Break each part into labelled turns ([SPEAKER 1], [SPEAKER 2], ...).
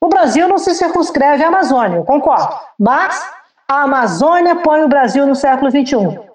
[SPEAKER 1] O Brasil não se circunscreve à Amazônia, eu concordo, mas a Amazônia põe o Brasil no século XXI.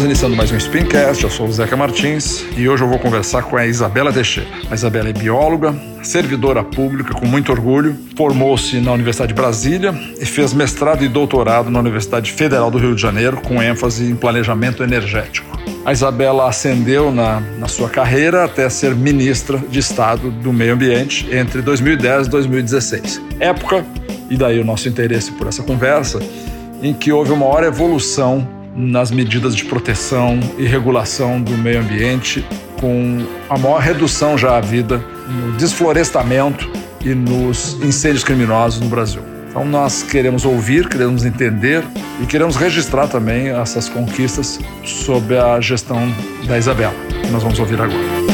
[SPEAKER 2] Estamos iniciando mais um Springcast, eu sou o Zeca Martins e hoje eu vou conversar com a Isabela Teixeira. A Isabela é bióloga, servidora pública com muito orgulho, formou-se na Universidade de Brasília e fez mestrado e doutorado na Universidade Federal do Rio de Janeiro com ênfase em planejamento energético. A Isabela ascendeu na, na sua carreira até ser ministra de Estado do Meio Ambiente entre 2010 e 2016. Época, e daí o nosso interesse por essa conversa, em que houve uma maior evolução nas medidas de proteção e regulação do meio ambiente, com a maior redução já à vida no desflorestamento e nos incêndios criminosos no Brasil. Então nós queremos ouvir, queremos entender e queremos registrar também essas conquistas sob a gestão da Isabela, que nós vamos ouvir agora.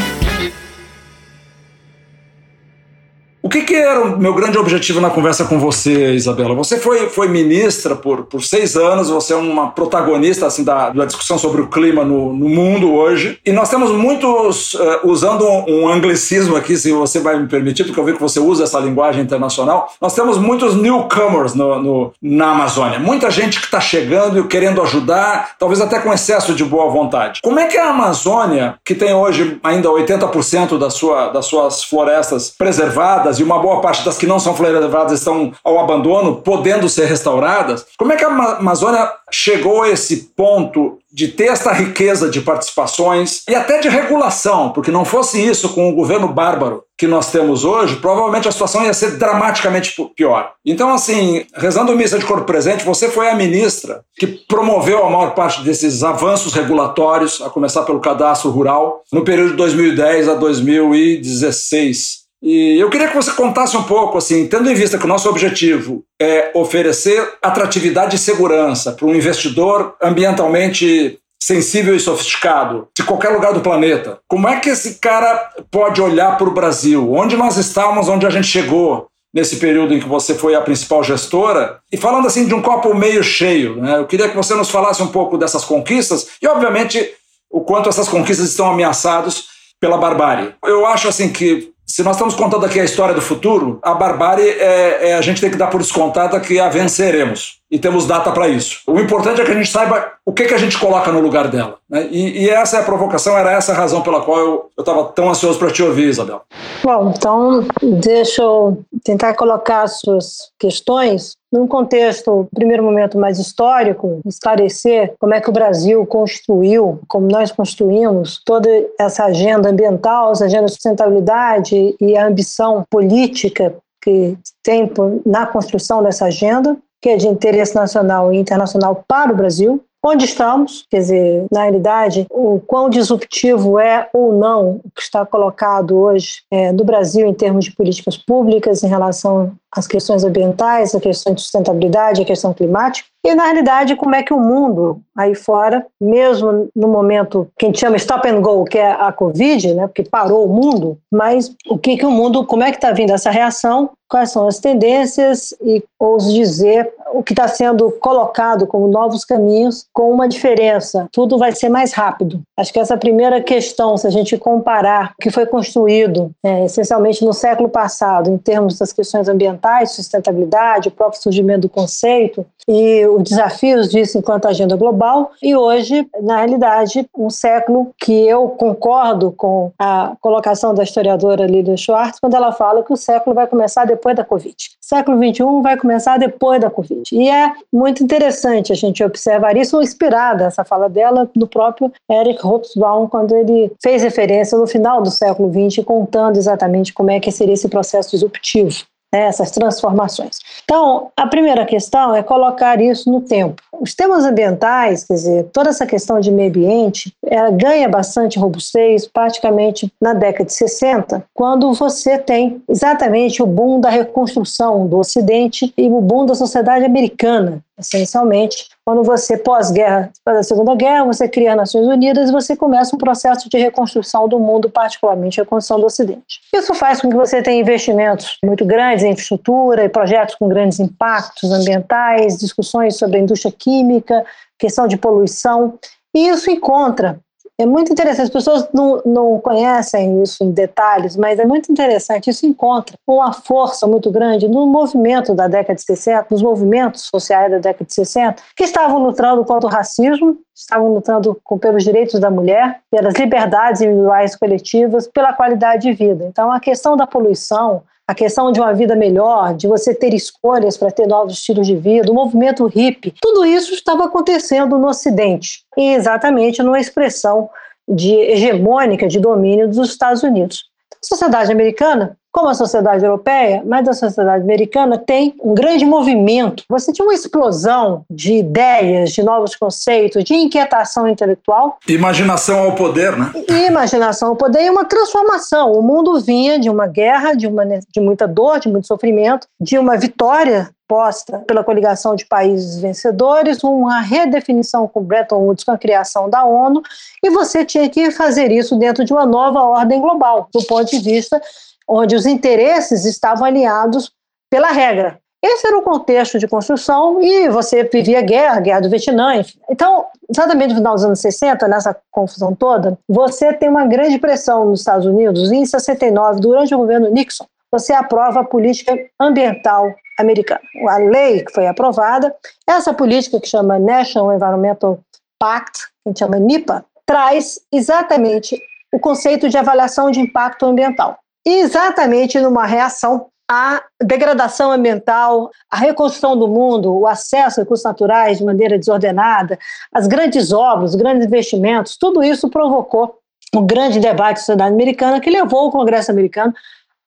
[SPEAKER 2] O que, que, era o meu grande objetivo na conversa com você, Isabela? Você foi, foi ministra por, por seis anos, você é uma protagonista assim, da, da discussão sobre o clima no, no mundo hoje. E nós temos muitos, uh, usando um, um, anglicismo aqui, se você vai me permitir, porque eu vi que você usa essa linguagem internacional, nós temos muitos newcomers no, no na Amazônia. Muita gente que está chegando e querendo ajudar, talvez até com excesso de boa vontade. Como é que a Amazônia, que tem hoje ainda 80% da sua, das suas florestas preservadas, e uma boa parte das que não são florestas estão ao abandono, podendo ser restauradas. Como é que a Amazônia chegou a esse ponto de ter essa riqueza de participações e até de regulação, porque não fosse isso com o governo bárbaro que nós temos hoje, provavelmente a situação ia ser dramaticamente pior. Então, assim, rezando missa de corpo presente, você foi a ministra que promoveu a maior parte desses avanços regulatórios, a começar pelo cadastro rural, no período de 2010 a 2016. E eu queria que você contasse um pouco, assim, tendo em vista que o nosso objetivo é oferecer atratividade e segurança para um investidor ambientalmente sensível e sofisticado de qualquer lugar do planeta. Como é que esse cara pode olhar para o Brasil? Onde nós estávamos, onde a gente chegou nesse período em que você foi a principal gestora? E falando assim de um copo meio cheio, né? eu queria que você nos falasse um pouco dessas conquistas e, obviamente, o quanto essas conquistas estão ameaçadas pela barbárie. Eu acho assim que se nós estamos contando aqui a história do futuro, a barbárie é, é a gente tem que dar por descontada que a venceremos. E temos data para isso. O importante é que a gente saiba o que, que a gente coloca no lugar dela. Né? E, e, essa é a provocação, era essa a razão pela qual eu estava tão ansioso para te ouvir, Isabel.
[SPEAKER 1] Bom, então deixa eu tentar colocar as suas questões num contexto, primeiro momento mais histórico, esclarecer como é que o Brasil construiu, como nós construímos toda essa agenda ambiental, essa agenda de sustentabilidade e a ambição política que tem na construção dessa agenda, que é de interesse nacional e internacional para o Brasil. Onde estamos, quer dizer, na realidade, o quão disruptivo é ou não o que está colocado hoje é, do Brasil em termos de políticas públicas em relação às questões ambientais, a questão de sustentabilidade, a questão climática, e na realidade como é que o mundo aí fora, mesmo no momento que a gente chama stop and go, que é a Covid, né, porque parou o mundo, mas o que que o mundo, como é que está vindo essa reação, quais são as tendências e ouso dizer o que está sendo colocado como novos caminhos, com uma diferença: tudo vai ser mais rápido. Acho que essa primeira questão, se a gente comparar o que foi construído é, essencialmente no século passado, em termos das questões ambientais, sustentabilidade, o próprio surgimento do conceito e os desafios disso enquanto agenda global, e hoje, na realidade, um século que eu concordo com a colocação da historiadora Lilia Schwartz quando ela fala que o século vai começar depois da Covid. O século XXI vai começar depois da Covid. E é muito interessante a gente observar isso, inspirada essa fala dela no próprio Eric Hobsbawm, quando ele fez referência no final do século XX, contando exatamente como é que seria esse processo disruptivo né, essas transformações. Então, a primeira questão é colocar isso no tempo. Os temas ambientais, quer dizer, toda essa questão de meio ambiente, ela ganha bastante robustez praticamente na década de 60, quando você tem exatamente o boom da reconstrução do Ocidente e o boom da sociedade americana, essencialmente, quando você, pós-guerra, após a Segunda Guerra, você cria as Nações Unidas e você começa um processo de reconstrução do mundo, particularmente a reconstrução do Ocidente. Isso faz com que você tenha investimentos muito grandes em infraestrutura e projetos com grandes impactos ambientais, discussões sobre a indústria química, questão de poluição, e isso encontra É muito interessante, as pessoas não, não conhecem isso em detalhes, mas é muito interessante. Isso encontra uma força muito grande no movimento da década de 60, nos movimentos sociais da década de 60, que estavam lutando contra o racismo, estavam lutando pelos direitos da mulher, pelas liberdades individuais coletivas, pela qualidade de vida. Então, a questão da poluição, a questão de uma vida melhor, de você ter escolhas para ter novos estilos de vida, o movimento hippie, tudo isso estava acontecendo no Ocidente, e exatamente numa expressão de hegemônica de domínio dos Estados Unidos. A sociedade americana como a sociedade europeia, mas a sociedade americana tem um grande movimento. Você tinha uma explosão de ideias, de novos conceitos, de inquietação intelectual.
[SPEAKER 2] Imaginação ao poder, né?
[SPEAKER 1] E imaginação ao poder e uma transformação. O mundo vinha de uma guerra, de, uma, de muita dor, de muito sofrimento, de uma vitória posta pela coligação de países vencedores, uma redefinição com Bretton Woods, com a criação da ONU, e você tinha que fazer isso dentro de uma nova ordem global, do ponto de vista onde os interesses estavam alinhados pela regra. Esse era o contexto de construção e você vivia guerra, guerra do Vietnã, enfim. Então, exatamente no final dos anos 60, nessa confusão toda, você tem uma grande pressão nos Estados Unidos. Em 69, durante o governo Nixon, você aprova a política ambiental americana. A lei que foi aprovada, essa política que chama National Environmental Pact, que a gente chama NIPA, traz exatamente o conceito de avaliação de impacto ambiental exatamente numa reação à degradação ambiental, à reconstrução do mundo, o acesso a recursos naturais de maneira desordenada, as grandes obras, os grandes investimentos, tudo isso provocou um grande debate da sociedade americana que levou o Congresso americano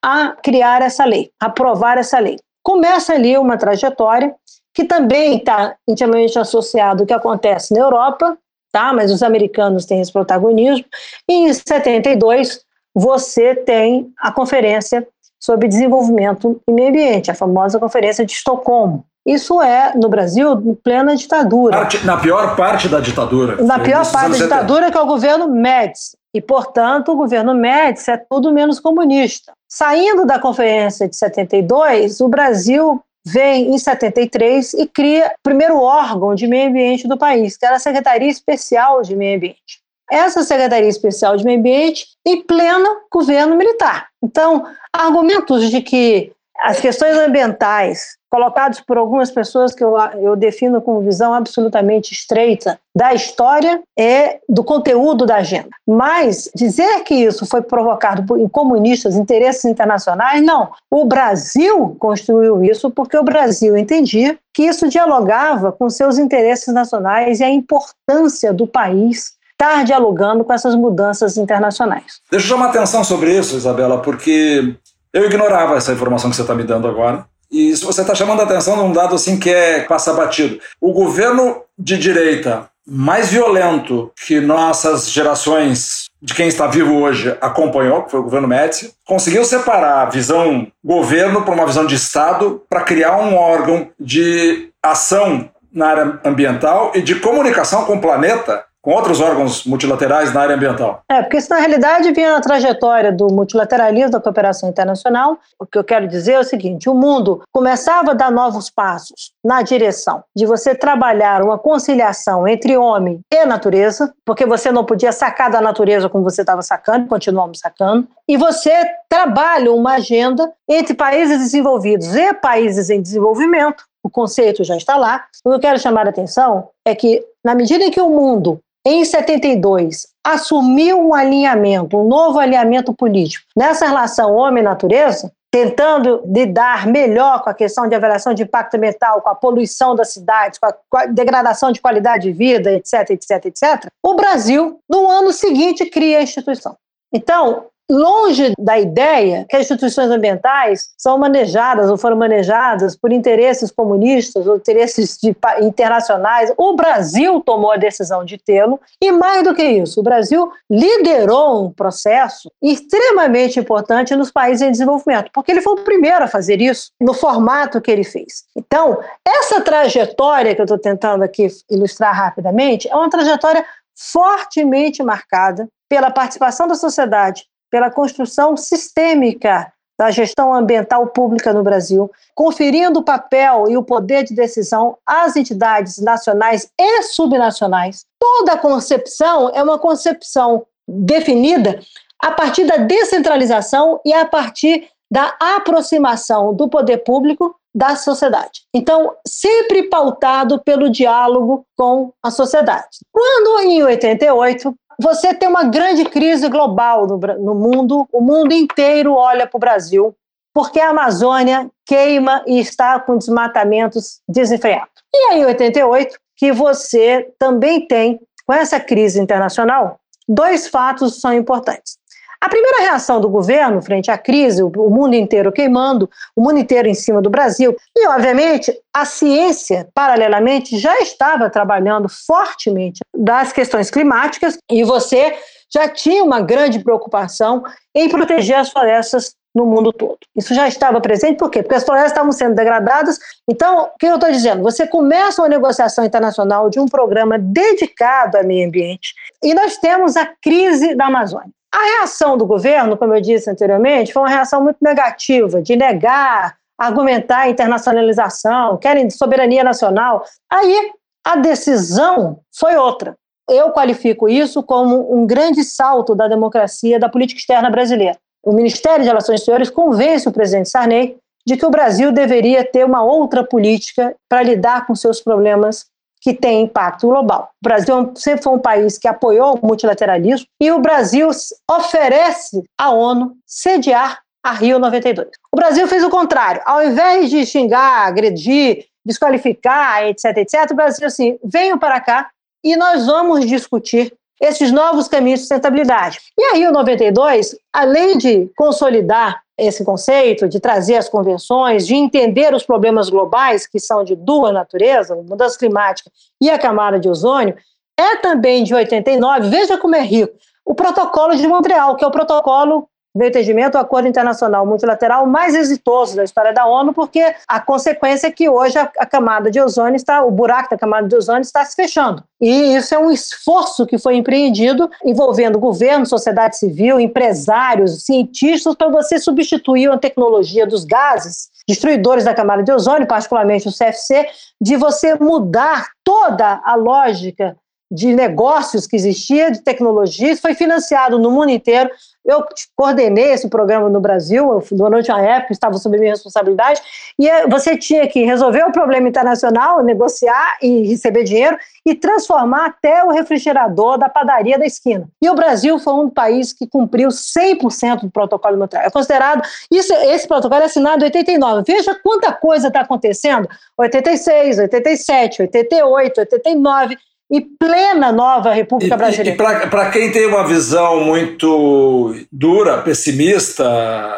[SPEAKER 1] a criar essa lei, a aprovar essa lei. Começa ali uma trajetória que também está intimamente associado ao que acontece na Europa, tá? mas os americanos têm esse protagonismo. E em 72, você tem a Conferência sobre Desenvolvimento e Meio Ambiente, a famosa Conferência de Estocolmo. Isso é, no Brasil, em plena ditadura.
[SPEAKER 2] Parte, na pior parte da ditadura.
[SPEAKER 1] Na pior parte da ditadura, que é o governo Médici. E, portanto, o governo Médici é tudo menos comunista. Saindo da conferência de 72, o Brasil vem em 73 e cria o primeiro órgão de meio ambiente do país, que era a Secretaria Especial de Meio Ambiente essa Secretaria Especial de Meio Ambiente em pleno governo militar. Então, argumentos de que as questões ambientais, colocados por algumas pessoas que eu, eu defino com visão absolutamente estreita da história e do conteúdo da agenda. Mas dizer que isso foi provocado por comunistas, interesses internacionais, não. O Brasil construiu isso porque o Brasil entendia que isso dialogava com seus interesses nacionais e a importância do país estar dialogando com essas mudanças internacionais.
[SPEAKER 2] Deixa eu chamar atenção sobre isso, Isabela, porque eu ignorava essa informação que você está me dando agora. E você está chamando a atenção de um dado assim que é passa batido. O governo de direita mais violento que nossas gerações de quem está vivo hoje acompanhou, que foi o governo Médici, conseguiu separar a visão governo para uma visão de Estado para criar um órgão de ação na área ambiental e de comunicação com o planeta com outros órgãos multilaterais na área ambiental?
[SPEAKER 1] É, porque isso na realidade vinha na trajetória do multilateralismo da cooperação internacional. O que eu quero dizer é o seguinte: o mundo começava a dar novos passos na direção de você trabalhar uma conciliação entre homem e natureza, porque você não podia sacar da natureza como você estava sacando, continuamos sacando, e você trabalha uma agenda entre países desenvolvidos e países em desenvolvimento. O conceito já está lá. O que eu quero chamar a atenção é que, na medida em que o mundo em 72, assumiu um alinhamento, um novo alinhamento político nessa relação homem-natureza, tentando lidar melhor com a questão de avaliação de impacto ambiental, com a poluição das cidades, com a, degradação de qualidade de vida, etc, etc, etc, o Brasil, no ano seguinte, cria a instituição. Então, longe da ideia que as instituições ambientais são manejadas ou foram manejadas por interesses comunistas ou interesses de, internacionais. O Brasil tomou a decisão de tê-lo e, mais do que isso, o Brasil liderou um processo extremamente importante nos países em desenvolvimento, porque ele foi o primeiro a fazer isso no formato que ele fez. Então, essa trajetória que eu estou tentando aqui ilustrar rapidamente é uma trajetória fortemente marcada pela participação da sociedade pela construção sistêmica da gestão ambiental pública no Brasil, conferindo o papel e o poder de decisão às entidades nacionais e subnacionais, toda concepção é uma concepção definida a partir da descentralização e a partir da aproximação do poder público da sociedade. Então, sempre pautado pelo diálogo com a sociedade. Quando, em 88, você tem uma grande crise global no, no mundo, o mundo inteiro olha para o Brasil, porque a Amazônia queima e está com desmatamentos desenfreados. E aí, em 88, que você também tem, com essa crise internacional, dois fatos são importantes. A primeira reação do governo frente à crise, o mundo inteiro queimando, o mundo inteiro em cima do Brasil, e obviamente a ciência, paralelamente, já estava trabalhando fortemente das questões climáticas e você já tinha uma grande preocupação em proteger as florestas no mundo todo. Isso já estava presente, por quê? Porque as florestas estavam sendo degradadas. Então, o que eu estou dizendo? Você começa uma negociação internacional de um programa dedicado ao meio ambiente e nós temos a crise da Amazônia. A reação do governo, como eu disse anteriormente, foi uma reação muito negativa, de negar, argumentar a internacionalização, querem soberania nacional. Aí a decisão foi outra. Eu qualifico isso como um grande salto da democracia da política externa brasileira. O Ministério de Relações Exteriores convence o presidente Sarney de que o Brasil deveria ter uma outra política para lidar com seus problemas que tem impacto global. O Brasil sempre foi um país que apoiou o multilateralismo e o Brasil oferece à ONU sediar a Rio 92. O Brasil fez o contrário. Ao invés de xingar, agredir, desqualificar, etc, etc, o Brasil assim, venham para cá e nós vamos discutir esses novos caminhos de sustentabilidade. E a Rio 92, além de consolidar esse conceito, de trazer as convenções, de entender os problemas globais, que são de duas natureza, a mudança climática e a camada de ozônio, é também de 89, veja como é rico, o protocolo de Montreal, que é o protocolo meu entendimento, o acordo internacional multilateral mais exitoso da história da ONU, porque a consequência é que hoje a, a, camada de ozônio está, o buraco da camada de ozônio está se fechando. E isso é um esforço que foi empreendido envolvendo governo, sociedade civil, empresários, cientistas, para você substituir a tecnologia dos gases destruidores da camada de ozônio, particularmente o CFC, de você mudar toda a lógica de negócios que existia, de tecnologias, foi financiado no mundo inteiro. Eu coordenei esse programa no Brasil, durante uma época estava sob minha responsabilidade, e é, você tinha que resolver o problema internacional, negociar e receber dinheiro, e transformar até o refrigerador da padaria da esquina. E o Brasil foi um país que cumpriu 100% do protocolo Montreal. É considerado, isso, esse protocolo é assinado em 89. Veja quanta coisa está acontecendo, 86, 87, 88, 89, e plena nova República Brasileira.
[SPEAKER 2] E, e para quem tem uma visão muito dura, pessimista,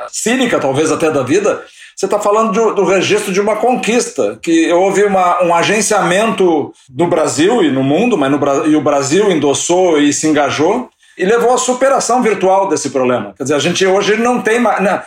[SPEAKER 2] cínica talvez até da vida, você está falando do, do, registro de uma conquista, que houve uma, um agenciamento no Brasil e no mundo, mas no, e o Brasil endossou e se engajou, e levou à superação virtual desse problema. Quer dizer, a gente hoje não tem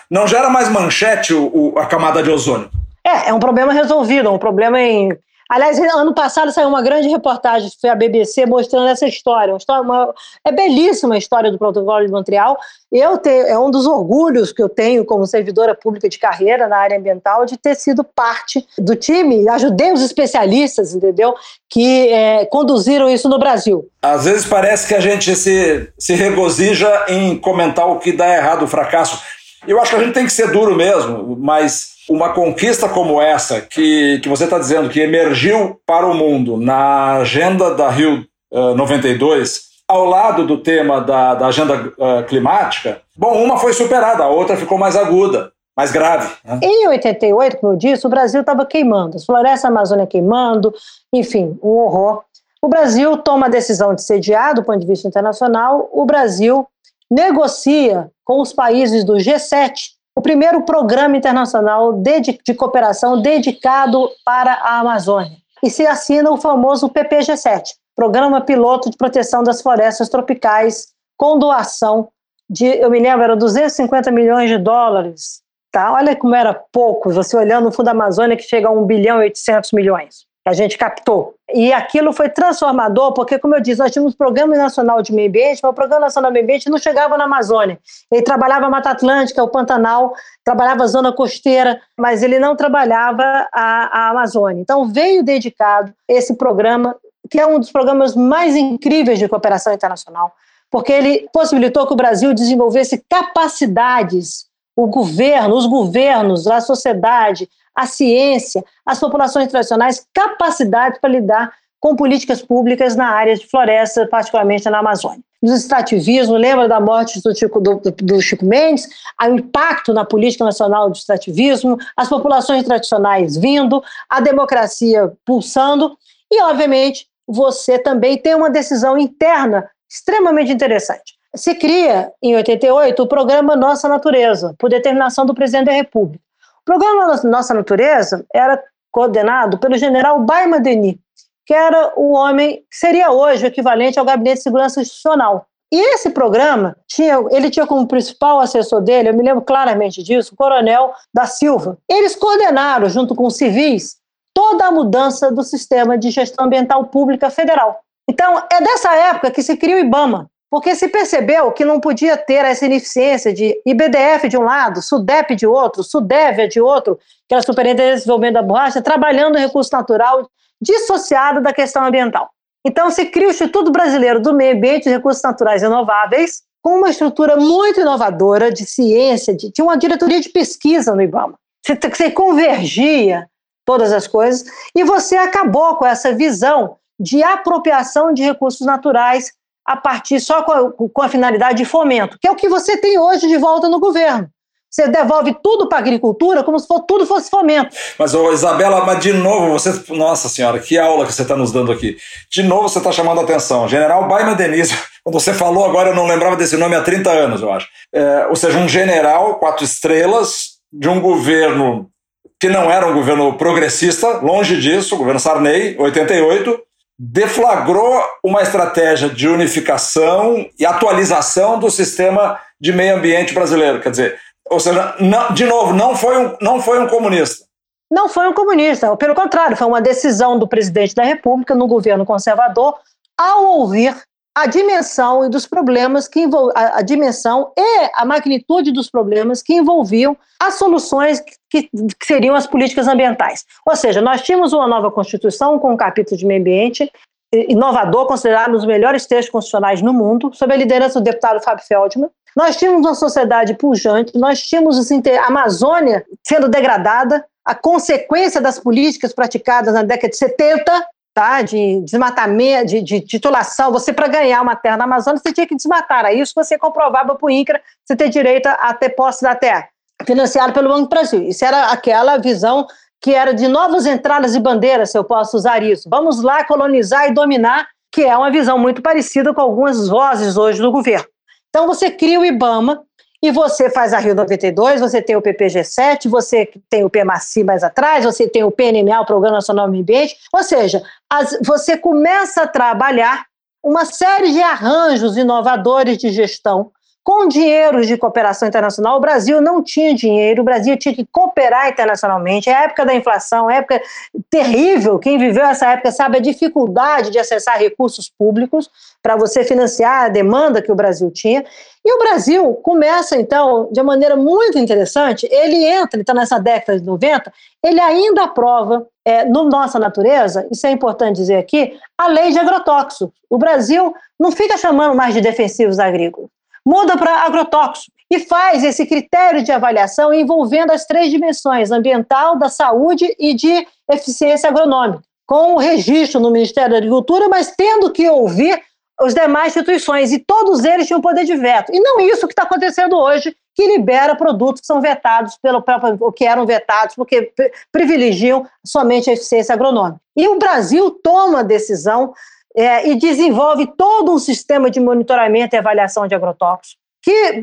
[SPEAKER 2] não, gera mais manchete o, o, a camada de ozônio.
[SPEAKER 1] É, é um problema resolvido, um problema em Aliás, ano passado saiu uma grande reportagem foi a BBC mostrando essa história. Uma história uma, é belíssima a história do Protocolo de Montreal. Eu tenho, é um dos orgulhos que eu tenho como servidora pública de carreira na área ambiental de ter sido parte do time. Ajudei os especialistas, entendeu? Que é, conduziram isso no Brasil.
[SPEAKER 2] Às vezes parece que a gente se, se regozija em comentar o que dá errado, o fracasso. Eu acho que a gente tem que ser duro mesmo, mas uma conquista como essa, que, que você está dizendo que emergiu para o mundo na agenda da Rio uh, 92, ao lado do tema da, da agenda uh, climática, bom, uma foi superada, a outra ficou mais aguda, mais grave.
[SPEAKER 1] Né? Em 88, como eu disse, o Brasil estava queimando, as florestas Amazônia queimando, enfim, um horror. O Brasil toma a decisão de sediar, do ponto de vista internacional, o Brasil negocia com os países do G7 o primeiro programa internacional de, de cooperação dedicado para a Amazônia. E se assina o famoso PPG-7, Programa Piloto de Proteção das Florestas Tropicais, com doação de, eu me lembro, eram 250 milhões de dólares. Tá? Olha como era pouco, você olhando o Fundo da Amazônia que chega a 1 bilhão e 800 milhões a gente captou. E aquilo foi transformador, porque, como eu disse, nós tínhamos um Programa Nacional de Meio Ambiente, mas o Programa Nacional de Meio Ambiente não chegava na Amazônia. Ele trabalhava a Mata Atlântica, o Pantanal, trabalhava a zona costeira, mas ele não trabalhava a, a Amazônia. Então, veio dedicado esse programa que é um dos programas mais incríveis de cooperação internacional, porque ele possibilitou que o Brasil desenvolvesse capacidades, o governo, os governos, a sociedade, a ciência, as populações tradicionais, capacidade para lidar com políticas públicas na área de floresta, particularmente na Amazônia. Do extrativismo, lembra da morte do Chico, do, do Chico Mendes, o impacto na política nacional do extrativismo, as populações tradicionais vindo, a democracia pulsando, e, obviamente, você também tem uma decisão interna extremamente interessante. Se cria, em 88, o programa Nossa Natureza, por determinação do presidente da República. O programa Nossa Natureza era coordenado pelo general Baima Denis, que era o homem que seria hoje o equivalente ao Gabinete de Segurança Institucional. E esse programa tinha, ele tinha como principal assessor dele, eu me lembro claramente disso, o Coronel da Silva. Eles coordenaram, junto com civis, toda a mudança do sistema de gestão ambiental pública federal. Então, é dessa época que se cria o IBAMA, porque se percebeu que não podia ter essa ineficiência de IBDF de um lado, SUDEP de outro, SUDEV de outro, que era a Superintendência de Desenvolvimento da Borracha, trabalhando o recurso natural dissociado da questão ambiental. Então, se cria o Instituto Brasileiro do Meio Ambiente e Recursos Naturais Renováveis, com uma estrutura muito inovadora de ciência, de, tinha uma diretoria de pesquisa no IBAMA. Você, você convergia todas as coisas, e você acabou com essa visão de apropriação de recursos naturais a partir só com a, com a finalidade de fomento, que é o que você tem hoje de volta no governo. Você devolve tudo para a agricultura como se for, tudo fosse fomento.
[SPEAKER 2] Mas, ô, Isabela, mas de novo, você. Nossa Senhora, que aula que você está nos dando aqui. De novo, você está chamando a atenção. General Baima Denise, quando você falou agora, eu não lembrava desse nome há 30 anos, eu acho. É, ou seja, um general, quatro estrelas, de um governo que não era um governo progressista, longe disso, o governo Sarney, 88, deflagrou uma estratégia de unificação e atualização do sistema de meio ambiente brasileiro. Quer dizer, ou seja, não, de novo, não foi, um, não foi um comunista.
[SPEAKER 1] Não foi um comunista, pelo contrário, foi uma decisão do presidente da República no governo conservador ao ouvir a dimensão e dos problemas que envol... a, dimensão e a magnitude dos problemas que envolviam as soluções que, que, seriam as políticas ambientais. Ou seja, nós tínhamos uma nova Constituição com um capítulo de meio ambiente inovador, considerado um dos melhores textos constitucionais no mundo, sob a liderança do deputado Fábio Feldman, nós tínhamos uma sociedade pujante, nós tínhamos assim, a Amazônia sendo degradada, a consequência das políticas praticadas na década de 70, tá? de desmatamento, de, de titulação. Você, para ganhar uma terra na Amazônia, você tinha que desmatar. Aí isso você comprovava para o INCRA, você ter direito a ter posse da terra, financiado pelo Banco do Brasil. Isso era aquela visão que era de novas entradas e bandeiras, se eu posso usar isso. Vamos lá colonizar e dominar, que é uma visão muito parecida com algumas vozes hoje do governo. Então você cria o IBAMA e você faz a Rio 92, você tem o PPG7, você tem o PMACI mais atrás, você tem o PNMA, o Programa Nacional do Meio Ambiente, ou seja, as, você começa a trabalhar uma série de arranjos inovadores de gestão com dinheiro de cooperação internacional, o Brasil não tinha dinheiro, o Brasil tinha que cooperar internacionalmente. É a época da inflação, é época terrível. Quem viveu essa época sabe a dificuldade de acessar recursos públicos para você financiar a demanda que o Brasil tinha. E o Brasil começa, então, de maneira muito interessante, ele entra, está nessa década de 90, ele ainda aprova, é, no Nossa Natureza, isso é importante dizer aqui, a lei de agrotóxicos. O Brasil não fica chamando mais de defensivos agrícolas muda para agrotóxico e faz esse critério de avaliação envolvendo as três dimensões, ambiental, da saúde e de eficiência agronômica, com o registro no Ministério da Agricultura, mas tendo que ouvir as demais instituições, e todos eles tinham poder de veto. E não isso que está acontecendo hoje, que libera produtos que são vetados pelo próprio, ou que eram vetados, porque privilegiam somente a eficiência agronômica. E o Brasil toma a decisão é, e desenvolve todo um sistema de monitoramento e avaliação de agrotóxicos. Que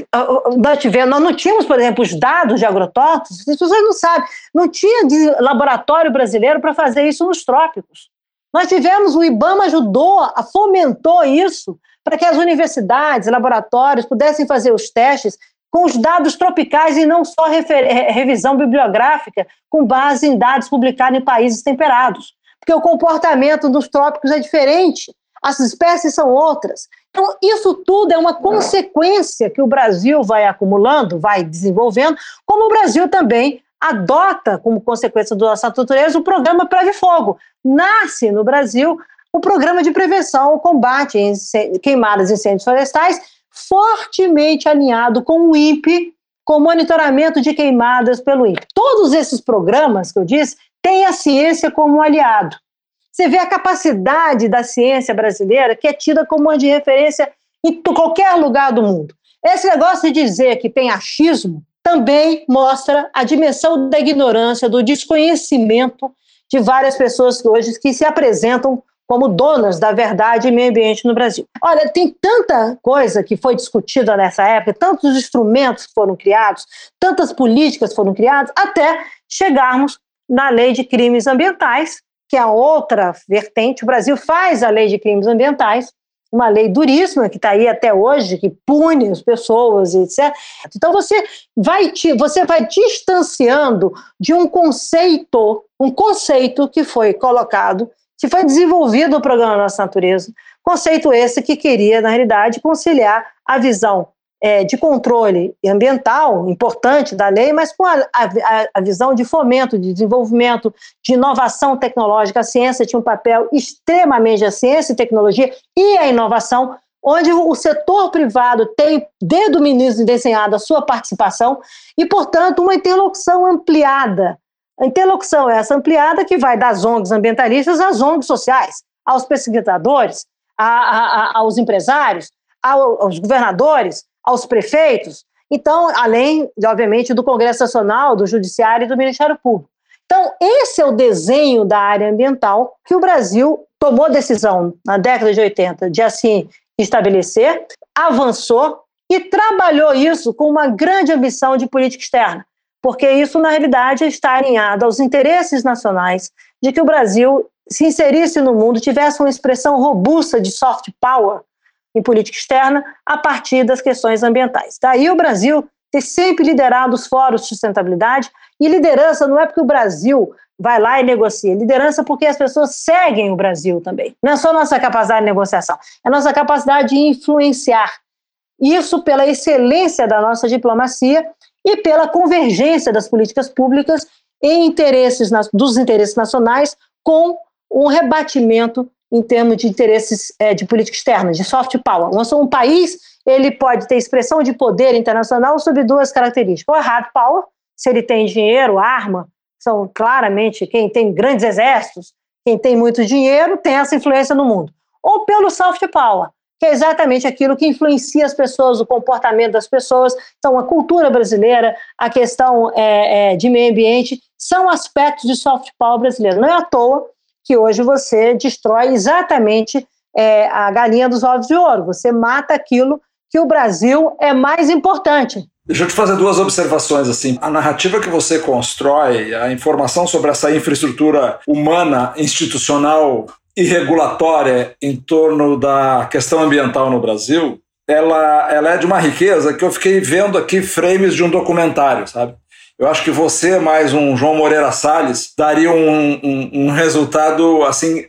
[SPEAKER 1] nós tivemos, nós não tínhamos, por exemplo, os dados de agrotóxicos, as pessoas não sabem, não tinha laboratório brasileiro para fazer isso nos trópicos. Nós tivemos, o IBAMA ajudou, fomentou isso, para que as universidades, laboratórios pudessem fazer os testes com os dados tropicais e não só revisão bibliográfica com base em dados publicados em países temperados porque o comportamento dos trópicos é diferente, as espécies são outras. Então, isso tudo é uma consequência que o Brasil vai acumulando, vai desenvolvendo, como o Brasil também adota, como consequência do nossa natureza, o programa Preve Fogo. Nasce no Brasil o programa de prevenção ao combate em queimadas e incêndios florestais, fortemente alinhado com o INPE, com monitoramento de queimadas pelo INPE. Todos esses programas que eu disse têm a ciência como aliado. Você vê a capacidade da ciência brasileira, que é tida como uma de referência em qualquer lugar do mundo. Esse negócio de dizer que tem achismo também mostra a dimensão da ignorância, do desconhecimento de várias pessoas hoje que se apresentam como donas da verdade e meio ambiente no Brasil. Olha, tem tanta coisa que foi discutida nessa época, tantos instrumentos foram criados, tantas políticas foram criadas, até chegarmos na lei de crimes ambientais, que é outra vertente. O Brasil faz a lei de crimes ambientais, uma lei duríssima que está aí até hoje, que pune as pessoas, etc. Então você vai te, você vai distanciando de um conceito, um conceito que foi colocado, que foi desenvolvido no programa Nossa Natureza, conceito esse que queria, na realidade, conciliar a visão é, de controle ambiental importante da lei, mas com a, a, a, visão de fomento, de desenvolvimento, de inovação tecnológica. A ciência tinha um papel extremamente, a ciência e tecnologia e a inovação, onde o setor privado tem, desde o ministro, desenhado a sua participação e, portanto, uma interlocução ampliada. A interlocução é essa ampliada que vai das ONGs ambientalistas às ONGs sociais, aos pesquisadores, a, a, aos empresários, aos governadores, aos prefeitos, então, além, obviamente, do Congresso Nacional, do Judiciário e do Ministério Público. Então, esse é o desenho da área ambiental que o Brasil tomou decisão na década de 80 de assim estabelecer, avançou e trabalhou isso com uma grande ambição de política externa, porque isso, na realidade, está alinhado aos interesses nacionais de que o Brasil se inserisse no mundo, tivesse uma expressão robusta de soft power, em política externa a partir das questões ambientais. Daí o Brasil ter sempre liderado os fóruns de sustentabilidade, e liderança não é porque o Brasil vai lá e negocia, liderança porque as pessoas seguem o Brasil também. Não é só nossa capacidade de negociação, é nossa capacidade de influenciar. Isso pela excelência da nossa diplomacia e pela convergência das políticas públicas em interesses dos interesses nacionais com um rebatimento em termos de interesses é, de política externa, de soft power. Um país ele pode ter expressão de poder internacional sob duas características. Ou é hard power, se ele tem dinheiro, arma, são claramente quem tem grandes exércitos, quem tem muito dinheiro tem essa influência no mundo. Ou pelo soft power, que é exatamente aquilo que influencia as pessoas, o comportamento das pessoas. Então, a cultura brasileira, a questão é, é, de meio ambiente, são aspectos de soft power brasileiro. Não é à toa que hoje você destrói exatamente é, a galinha dos ovos de ouro. Você mata aquilo que o Brasil é mais importante.
[SPEAKER 2] Deixa eu te fazer duas observações assim. A narrativa que você constrói, a informação sobre essa infraestrutura humana, institucional e regulatória em torno da questão ambiental no Brasil, ela, ela é de uma riqueza que eu fiquei vendo aqui frames de um documentário, sabe? Eu acho que você mais um João Moreira Salles daria um, um, um resultado assim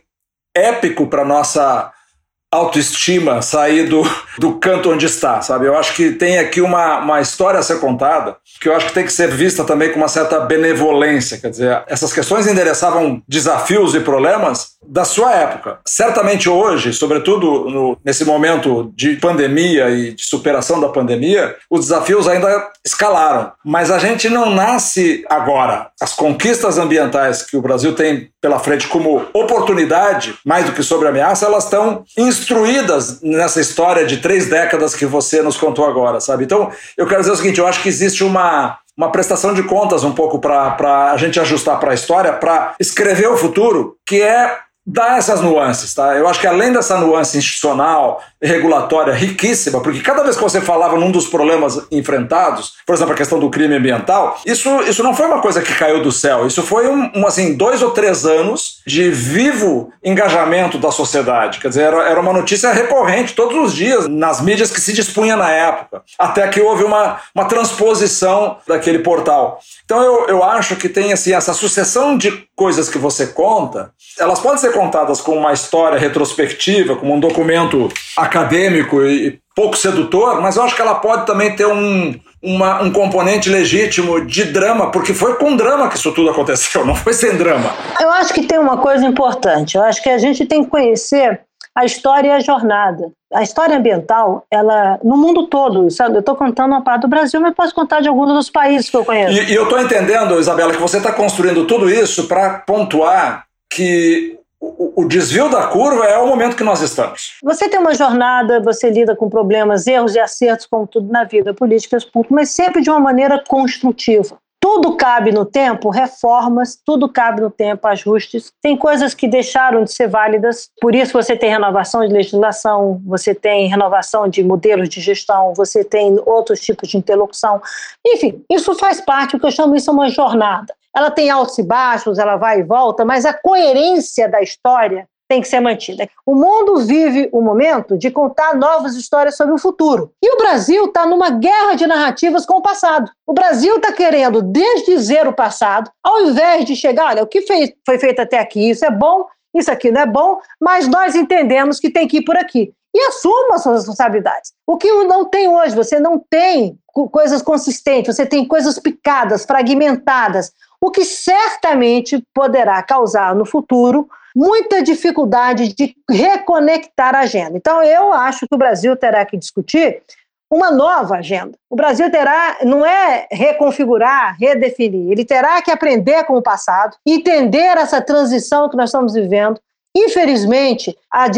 [SPEAKER 2] épico para nossa autoestima sair do, do canto onde está, sabe? Eu acho que tem aqui uma, uma história a ser contada que eu acho que tem que ser vista também com uma certa benevolência. Quer dizer, essas questões endereçavam desafios e problemas da sua época. Certamente hoje, sobretudo no, nesse momento de pandemia e de superação da pandemia, os desafios ainda escalaram. Mas a gente não nasce agora. As conquistas ambientais que o Brasil tem pela frente como oportunidade, mais do que sobre ameaça, elas estão instruídas nessa história de três décadas que você nos contou agora, sabe? Então, eu quero dizer o seguinte: eu acho que existe uma, uma prestação de contas um pouco para a gente ajustar para a história, para escrever o futuro, que é dar essas nuances, tá? Eu acho que além dessa nuance institucional, regulatória riquíssima, porque cada vez que você falava num dos problemas enfrentados, por exemplo, a questão do crime ambiental, isso, isso não foi uma coisa que caiu do céu, isso foi um, um assim, dois ou três anos de vivo engajamento da sociedade. Quer dizer, era, era uma notícia recorrente todos os dias nas mídias que se dispunha na época, até que houve uma, uma transposição daquele portal. Então eu, eu acho que tem assim, essa sucessão de coisas que você conta, elas podem ser contadas com uma história retrospectiva, como um documento acadêmico e pouco sedutor, mas eu acho que ela pode também ter um, uma, um componente legítimo de drama, porque foi com drama que isso tudo aconteceu, não foi sem drama.
[SPEAKER 1] Eu acho que tem uma coisa importante. Eu acho que a gente tem que conhecer a história e a jornada. A história ambiental, ela no mundo todo, sabe? Eu estou contando uma parte do Brasil, mas posso contar de alguns dos países que eu conheço.
[SPEAKER 2] E, e eu estou entendendo, Isabela, que você está construindo tudo isso para pontuar que o, o desvio da curva é o momento que nós estamos.
[SPEAKER 1] Você tem uma jornada, você lida com problemas, erros e acertos, como tudo na vida, políticas, mas sempre de uma maneira construtiva. Tudo cabe no tempo, reformas, tudo cabe no tempo, ajustes. Tem coisas que deixaram de ser válidas, por isso você tem renovação de legislação, você tem renovação de modelos de gestão, você tem outros tipos de interlocução. Enfim, isso faz parte, o que eu chamo isso é uma jornada. Ela tem altos e baixos, ela vai e volta, mas a coerência da história tem que ser mantida. O mundo vive o momento de contar novas histórias sobre o futuro. E o Brasil está numa guerra de narrativas com o passado. O Brasil está querendo desdizer o passado, ao invés de chegar, olha, o que fez, foi feito até aqui, isso é bom, isso aqui não é bom, mas nós entendemos que tem que ir por aqui. E assuma as suas responsabilidades. O que não tem hoje, você não tem coisas consistentes, você tem coisas picadas, fragmentadas, o que certamente poderá causar no futuro muita dificuldade de reconectar a agenda. Então, eu acho que o Brasil terá que discutir uma nova agenda. O Brasil terá, não é reconfigurar, redefinir, ele terá que aprender com o passado, entender essa transição que nós estamos vivendo. Infelizmente, as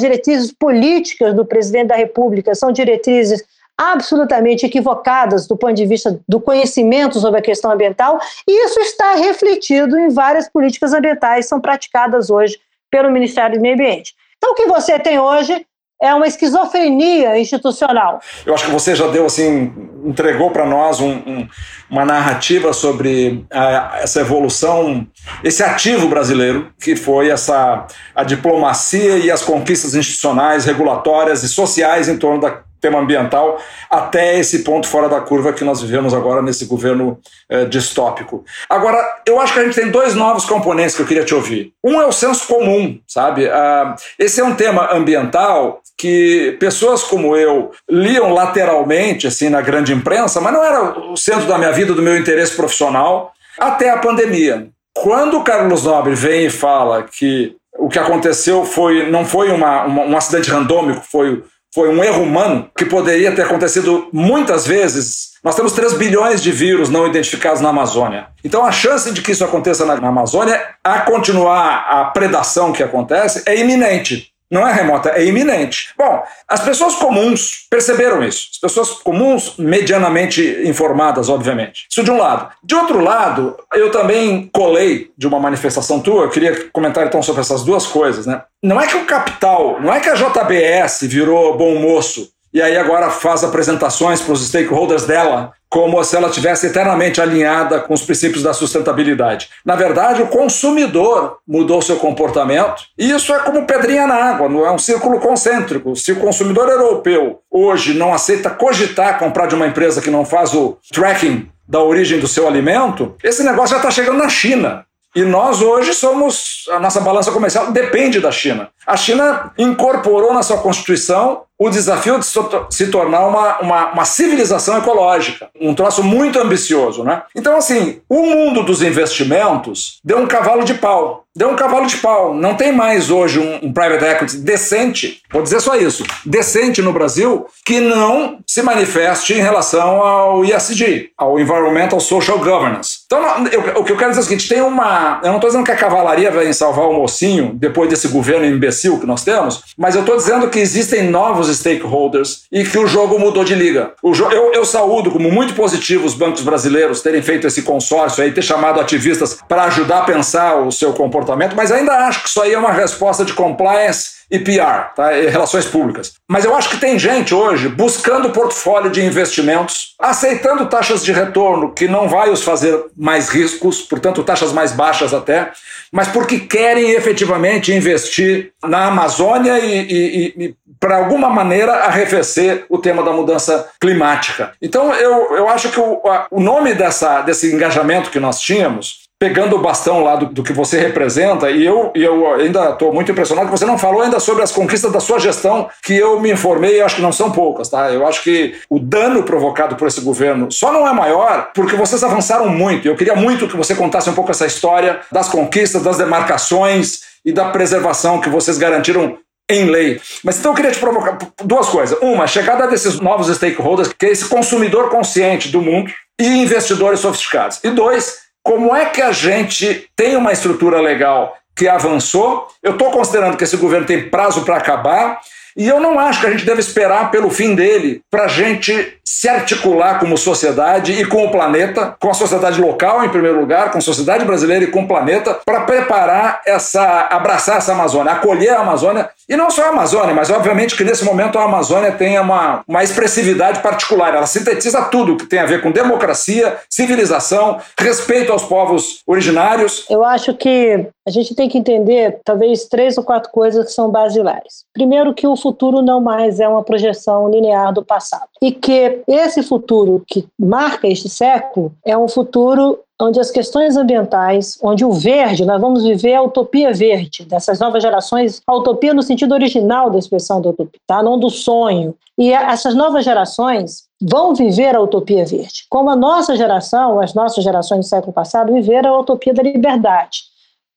[SPEAKER 1] diretrizes políticas do presidente da República são diretrizes absolutamente equivocadas do ponto de vista do conhecimento sobre a questão ambiental, e isso está refletido em várias políticas ambientais que são praticadas hoje pelo Ministério do Meio Ambiente. Então, o que você tem hoje é uma esquizofrenia institucional.
[SPEAKER 2] Eu acho que você já deu assim, entregou para nós um, um, uma narrativa sobre a, essa evolução, esse ativo brasileiro que foi essa a diplomacia e as conquistas institucionais, regulatórias e sociais em torno da tema ambiental até esse ponto fora da curva que nós vivemos agora nesse governo eh, distópico. Agora, eu acho que a gente tem dois novos componentes que eu queria te ouvir. Um é o senso comum, sabe? Ah, esse é um tema ambiental que pessoas como eu liam lateralmente, assim, na grande imprensa, mas não era o centro da minha vida, do meu interesse profissional, até a pandemia. Quando o Carlos Nobre vem e fala que o que aconteceu foi não foi uma, uma um acidente randômico, foi foi um erro humano que poderia ter acontecido muitas vezes. Nós temos 3 bilhões de vírus não identificados na Amazônia. Então a chance de que isso aconteça na, Amazônia, a continuar a predação que acontece, é iminente. Não é remota, é iminente. Bom, as pessoas comuns perceberam isso. As pessoas comuns, medianamente informadas, obviamente. Isso de um lado. De outro lado, eu também colei de uma manifestação tua, eu queria comentar então sobre essas duas coisas, né? Não é que o capital, não é que a JBS virou bom moço e aí agora faz apresentações para os stakeholders dela como se ela tivesse eternamente alinhada com os princípios da sustentabilidade. Na verdade, o consumidor mudou seu comportamento e isso é como pedrinha na água, não é um círculo concêntrico. Se o consumidor europeu hoje não aceita cogitar comprar de uma empresa que não faz o tracking da origem do seu alimento, esse negócio já está chegando na China. E nós hoje somos, a nossa balança comercial depende da China. A China incorporou na sua Constituição o desafio de se tornar uma, uma, uma, civilização ecológica, um troço muito ambicioso. Né? Então, assim, o mundo dos investimentos deu um cavalo de pau. Deu um cavalo de pau. Não tem mais hoje um, um private equity decente, vou dizer só isso, decente no Brasil, que não se manifeste em relação ao ESG, ao Environmental Social Governance. Então, eu, o que eu quero dizer é o seguinte: tem uma. Eu não estou dizendo que a cavalaria vai salvar o mocinho depois desse governo imbecil que nós temos, mas eu estou dizendo que existem novos stakeholders e que o jogo mudou de liga. Jo eu, eu saúdo como muito positivo os bancos brasileiros terem feito esse consórcio aí, ter chamado ativistas para ajudar a pensar o seu comportamento, mas ainda acho que isso aí é uma resposta de compliance e PR, tá? E relações públicas. Mas eu acho que tem gente hoje buscando portfólio de investimentos, aceitando taxas de retorno que não vai os fazer mais riscos, portanto taxas mais baixas até, mas porque querem efetivamente investir na Amazônia e, e, e para alguma maneira arrefecer o tema da mudança climática. Então eu, eu acho que o, a, o nome dessa, desse engajamento que nós tínhamos pegando o bastão lá do, do que você representa, e eu, eu ainda estou muito impressionado que você não falou ainda sobre as conquistas da sua gestão, que eu me informei e acho que não são poucas, tá? Eu acho que o dano provocado por esse governo só não é maior porque vocês avançaram muito. Eu queria muito que você contasse um pouco essa história das conquistas, das demarcações e da preservação que vocês garantiram em lei. Mas então eu queria te provocar duas coisas. Uma, a chegada desses novos stakeholders, que é esse consumidor consciente do mundo e investidores sofisticados. E dois, como é que a gente tem uma estrutura legal que avançou? Eu estou considerando que esse governo tem prazo para acabar e eu não acho que a gente deve esperar pelo fim dele para a gente se articular como sociedade e com o planeta, com a sociedade local em primeiro lugar, com a sociedade brasileira e com o planeta, para preparar essa, abraçar essa Amazônia, acolher a Amazônia, e não só a Amazônia, mas obviamente que nesse momento a Amazônia tem uma, uma expressividade particular, ela sintetiza tudo que tem a ver com democracia, civilização, respeito aos povos originários.
[SPEAKER 1] Eu acho que a gente tem que entender talvez três ou quatro coisas que são basilares. Primeiro que o futuro não mais é uma projeção linear do passado e que esse futuro que marca este século é um futuro onde as questões ambientais, onde o verde, nós vamos viver a utopia verde dessas novas gerações, a utopia no sentido original da expressão da utopia, tá? não do sonho. E essas novas gerações vão viver a utopia verde, como a nossa geração, as nossas gerações do século passado, viveram a utopia da liberdade.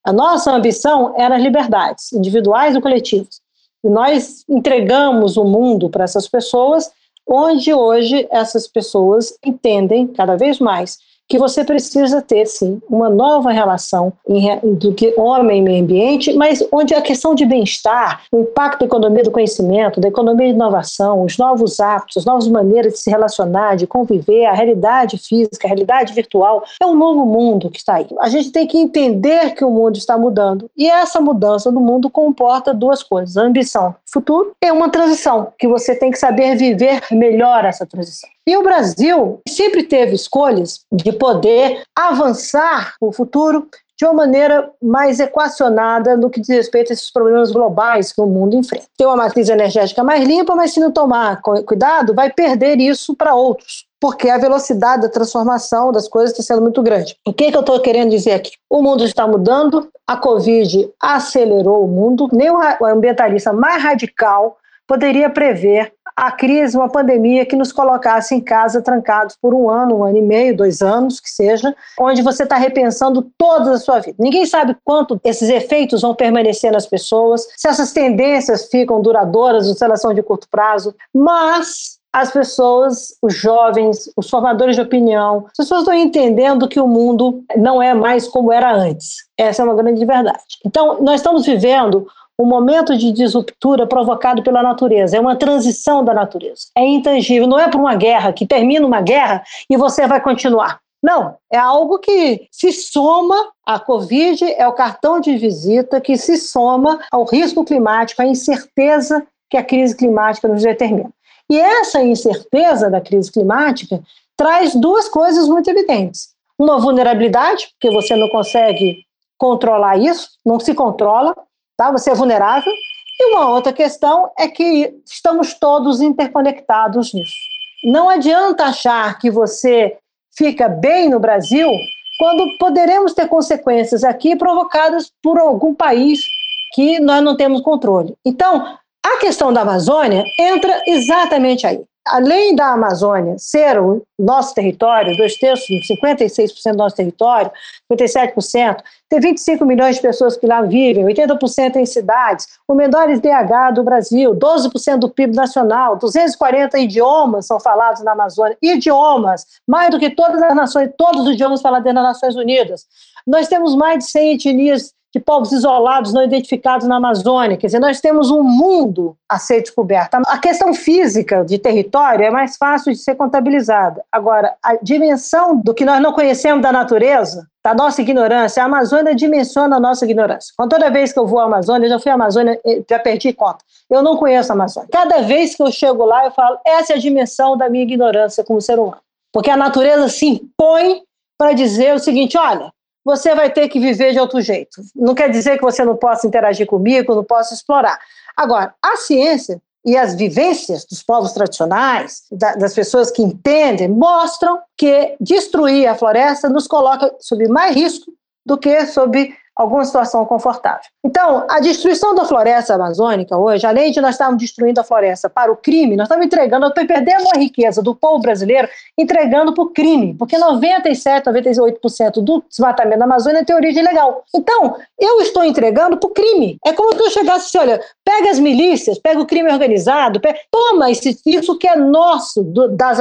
[SPEAKER 1] A nossa ambição era as liberdades, individuais e coletivas. E nós entregamos o mundo para essas pessoas, onde hoje essas pessoas entendem cada vez mais que você precisa ter, sim, uma nova relação em, do que homem e meio ambiente, mas onde a questão de bem-estar, o impacto da economia do conhecimento, da economia de inovação, os novos hábitos, as novas maneiras de se relacionar, de conviver, a realidade física, a realidade virtual, é um novo mundo que está aí. A gente tem que entender que o mundo está mudando. E essa mudança do mundo comporta duas coisas: a ambição futuro e uma transição, que você tem que saber viver melhor essa transição. E o Brasil sempre teve escolhas de poder avançar o futuro de uma maneira mais equacionada no que diz respeito a esses problemas globais que o mundo enfrenta. Tem uma matriz energética mais limpa, mas se não tomar cuidado, vai perder isso para outros, porque a velocidade da transformação das coisas está sendo muito grande. O que, que eu estou querendo dizer aqui? O mundo está mudando, a Covid acelerou o mundo, nem o ambientalista mais radical poderia prever a crise, uma pandemia que nos colocasse em casa trancados por um ano, um ano e meio, dois anos, que seja, onde você está repensando toda a sua vida. Ninguém sabe quanto esses efeitos vão permanecer nas pessoas, se essas tendências ficam duradouras, ou se elas são de curto prazo, mas as pessoas, os jovens, os formadores de opinião, as pessoas estão entendendo que o mundo não é mais como era antes. Essa é uma grande verdade. Então, nós estamos vivendo um momento de disruptura provocado pela natureza, é uma transição da natureza. É intangível, não é por uma guerra que termina uma guerra e você vai continuar. Não, é algo que se soma à Covid, é o cartão de visita que se soma ao risco climático, à incerteza que a crise climática nos determina. E essa incerteza da crise climática traz duas coisas muito evidentes. Uma vulnerabilidade, porque você não consegue controlar isso, não se controla, tá? Você é vulnerável. E uma outra questão é que estamos todos interconectados nisso. Não adianta achar que você fica bem no Brasil quando poderemos ter consequências aqui provocadas por algum país que nós não temos controle. Então, a questão da Amazônia entra exatamente aí além da Amazônia ser o nosso território, dois terços, 56% do nosso território, 57%, ter 25 milhões de pessoas que lá vivem, 80% em cidades, o menor IDH do Brasil, 12% do PIB nacional, 240 idiomas são falados na Amazônia, idiomas, mais do que todas as nações, todos os idiomas falados nas Nações Unidas. Nós temos mais de 100 etnias de povos isolados não identificados na Amazônia. Quer dizer, nós temos um mundo a ser descoberto. A questão física de território é mais fácil de ser contabilizada. Agora, a dimensão do que nós não conhecemos da natureza, da nossa ignorância, a Amazônia dimensiona a nossa ignorância. Quando toda vez que eu vou à Amazônia, eu já fui à Amazônia, eh, já perdi conta. Eu não conheço a Amazônia. Cada vez que eu chego lá, eu falo, essa é a dimensão da minha ignorância como ser humano. Porque a natureza se impõe para dizer o seguinte: olha, você vai ter que viver de outro jeito. Não quer dizer que você não possa interagir comigo, não possa explorar. Agora, a ciência e as vivências dos povos tradicionais, das pessoas que entendem, mostram que destruir a floresta nos coloca sob mais risco do que sob alguma situação confortável. Então, a destruição da floresta amazônica hoje, além de nós estarmos destruindo a floresta para o crime, nós estamos entregando, nós estamos perdendo a riqueza do povo brasileiro, entregando para o crime, porque 97, 98% do desmatamento da Amazônia tem origem ilegal. Então, eu estou entregando para o crime. É como se eu chegasse assim, olha, pega as milícias, pega o crime organizado, pega, toma esse, isso que é nosso, do, das,